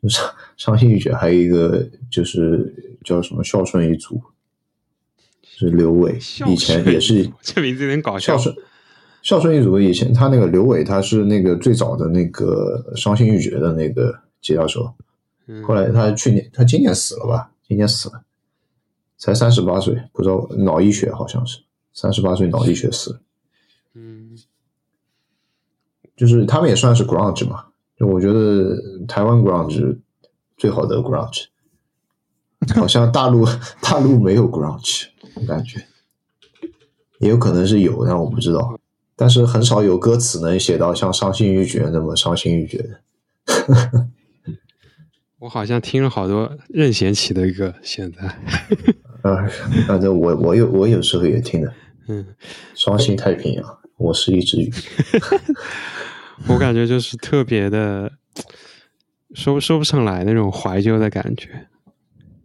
就是伤心欲绝，还有一个就是叫什么孝顺一族，是刘伟，以前也是这名字有点搞笑。孝顺孝顺一族以前他那个刘伟他是那个最早的那个伤心欲绝的那个吉他手，后来他去年他今年死了吧？今年死了。才三十八岁，不知道脑溢血，好像是三十八岁脑溢血死。嗯，就是他们也算是 grunge 嘛，就我觉得台湾 grunge 最好的 grunge，好像大陆大陆没有 grunge，我感觉也有可能是有，但我不知道。但是很少有歌词能写到像伤心欲绝那么伤心欲绝的。我好像听了好多任贤齐的歌，现在。啊，反正我我有我有时候也听的，嗯，双星太平洋，我是一只鱼，我感觉就是特别的说说不上来那种怀旧的感觉，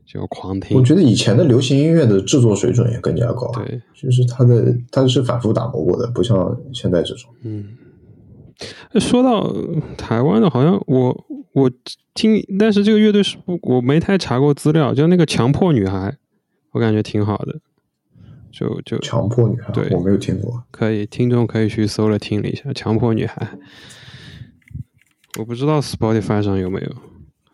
就狂听。我觉得以前的流行音乐的制作水准也更加高，对，就是它的它是反复打磨过的，不像现在这种。嗯，说到台湾的，好像我我听，但是这个乐队是不我没太查过资料，就那个强迫女孩。我感觉挺好的，就就强迫女孩，对，我没有听过，可以，听众可以去搜了听了一下强迫女孩，我不知道 Spotify 上有没有，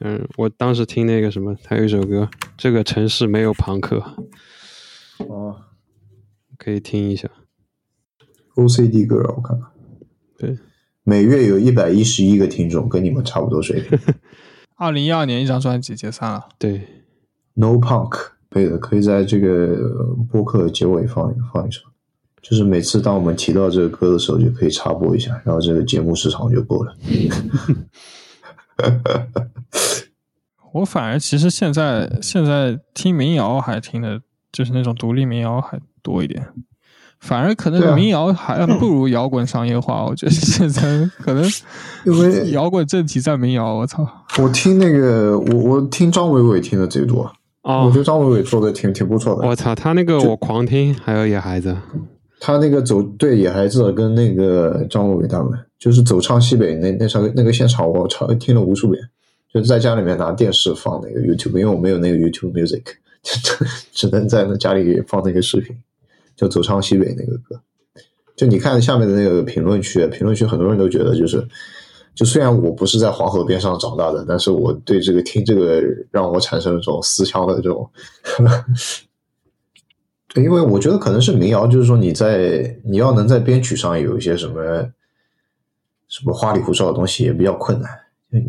嗯，我当时听那个什么，他有一首歌，这个城市没有朋克，哦，可以听一下，OCD Girl，，我看看，对，每月有一百一十一个听众，跟你们差不多水平，二零一二年一张专辑解散了，对，No Punk。可以的，可以在这个播客结尾放放一首，就是每次当我们提到这个歌的时候，就可以插播一下，然后这个节目时长就够了。我反而其实现在现在听民谣还听的，就是那种独立民谣还多一点，反而可能民谣还不如摇滚商业化。我觉得现在可能因为摇滚正题在民谣，我操！我听那个我我听张伟伟听的最多。哦，我觉得张伟伟做的挺挺不错的。我操，他那个我狂听，还有野孩子，他那个走对野孩子跟那个张伟伟他们，就是走唱西北那那场那个现场，我唱听了无数遍。就在家里面拿电视放那个 YouTube，因为我没有那个 YouTube Music，就 只能在那家里放那个视频，就《走唱西北》那个歌。就你看下面的那个评论区，评论区很多人都觉得就是，就虽然我不是在黄河边上长大的，但是我对这个听这个让我产生了这种思乡的这种。对，因为我觉得可能是民谣，就是说你在你要能在编曲上有一些什么什么花里胡哨的东西也比较困难，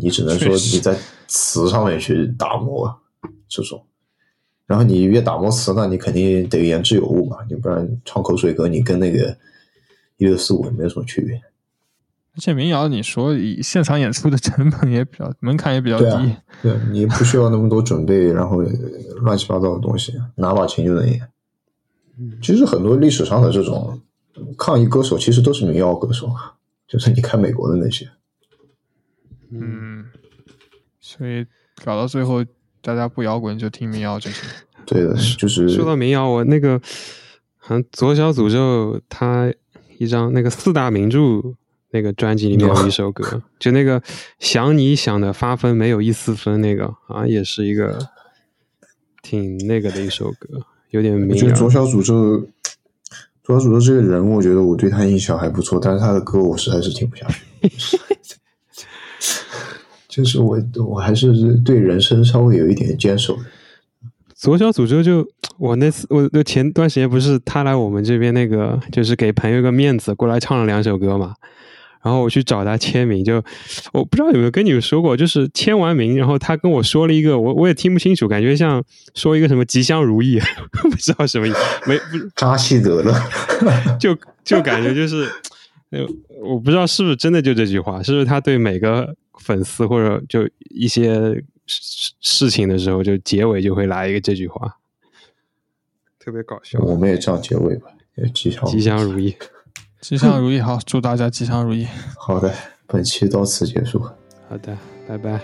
你只能说你在词上面去打磨这种，然后你越打磨词，那你肯定得言之有物嘛，你不然唱口水歌，你跟那个一六四五也没有什么区别。而且民谣，你说以现场演出的成本也比较门槛也比较低，对你不需要那么多准备，然后乱七八糟的东西，拿把琴就能演。其实很多历史上的这种抗议歌手，其实都是民谣歌手，就是你看美国的那些。嗯，所以搞到最后，大家不摇滚就听民谣就行。对的，就是说到民谣，我那个好像左小诅咒他一张那个四大名著那个专辑里面有一首歌，就那个想你想的发疯没有一丝分那个，好像也是一个挺那个的一首歌。有点，我觉得左小诅咒，左小诅咒这个人，我觉得我对他印象还不错，但是他的歌我实在是听不下去。就是我，我还是对人生稍微有一点坚守。左小诅咒就我那次，我那前段时间不是他来我们这边那个，就是给朋友个面子，过来唱了两首歌嘛。然后我去找他签名，就我不知道有没有跟你们说过，就是签完名，然后他跟我说了一个，我我也听不清楚，感觉像说一个什么吉祥如意，不知道什么意思，没扎西德勒，就就感觉就是，呃，我不知道是不是真的就这句话，是不是他对每个粉丝或者就一些事事情的时候，就结尾就会来一个这句话，特别搞笑。我们也这样结尾吧，吉祥吉祥如意。吉祥如意，好，祝大家吉祥如意。好的，本期到此结束。好的，拜拜。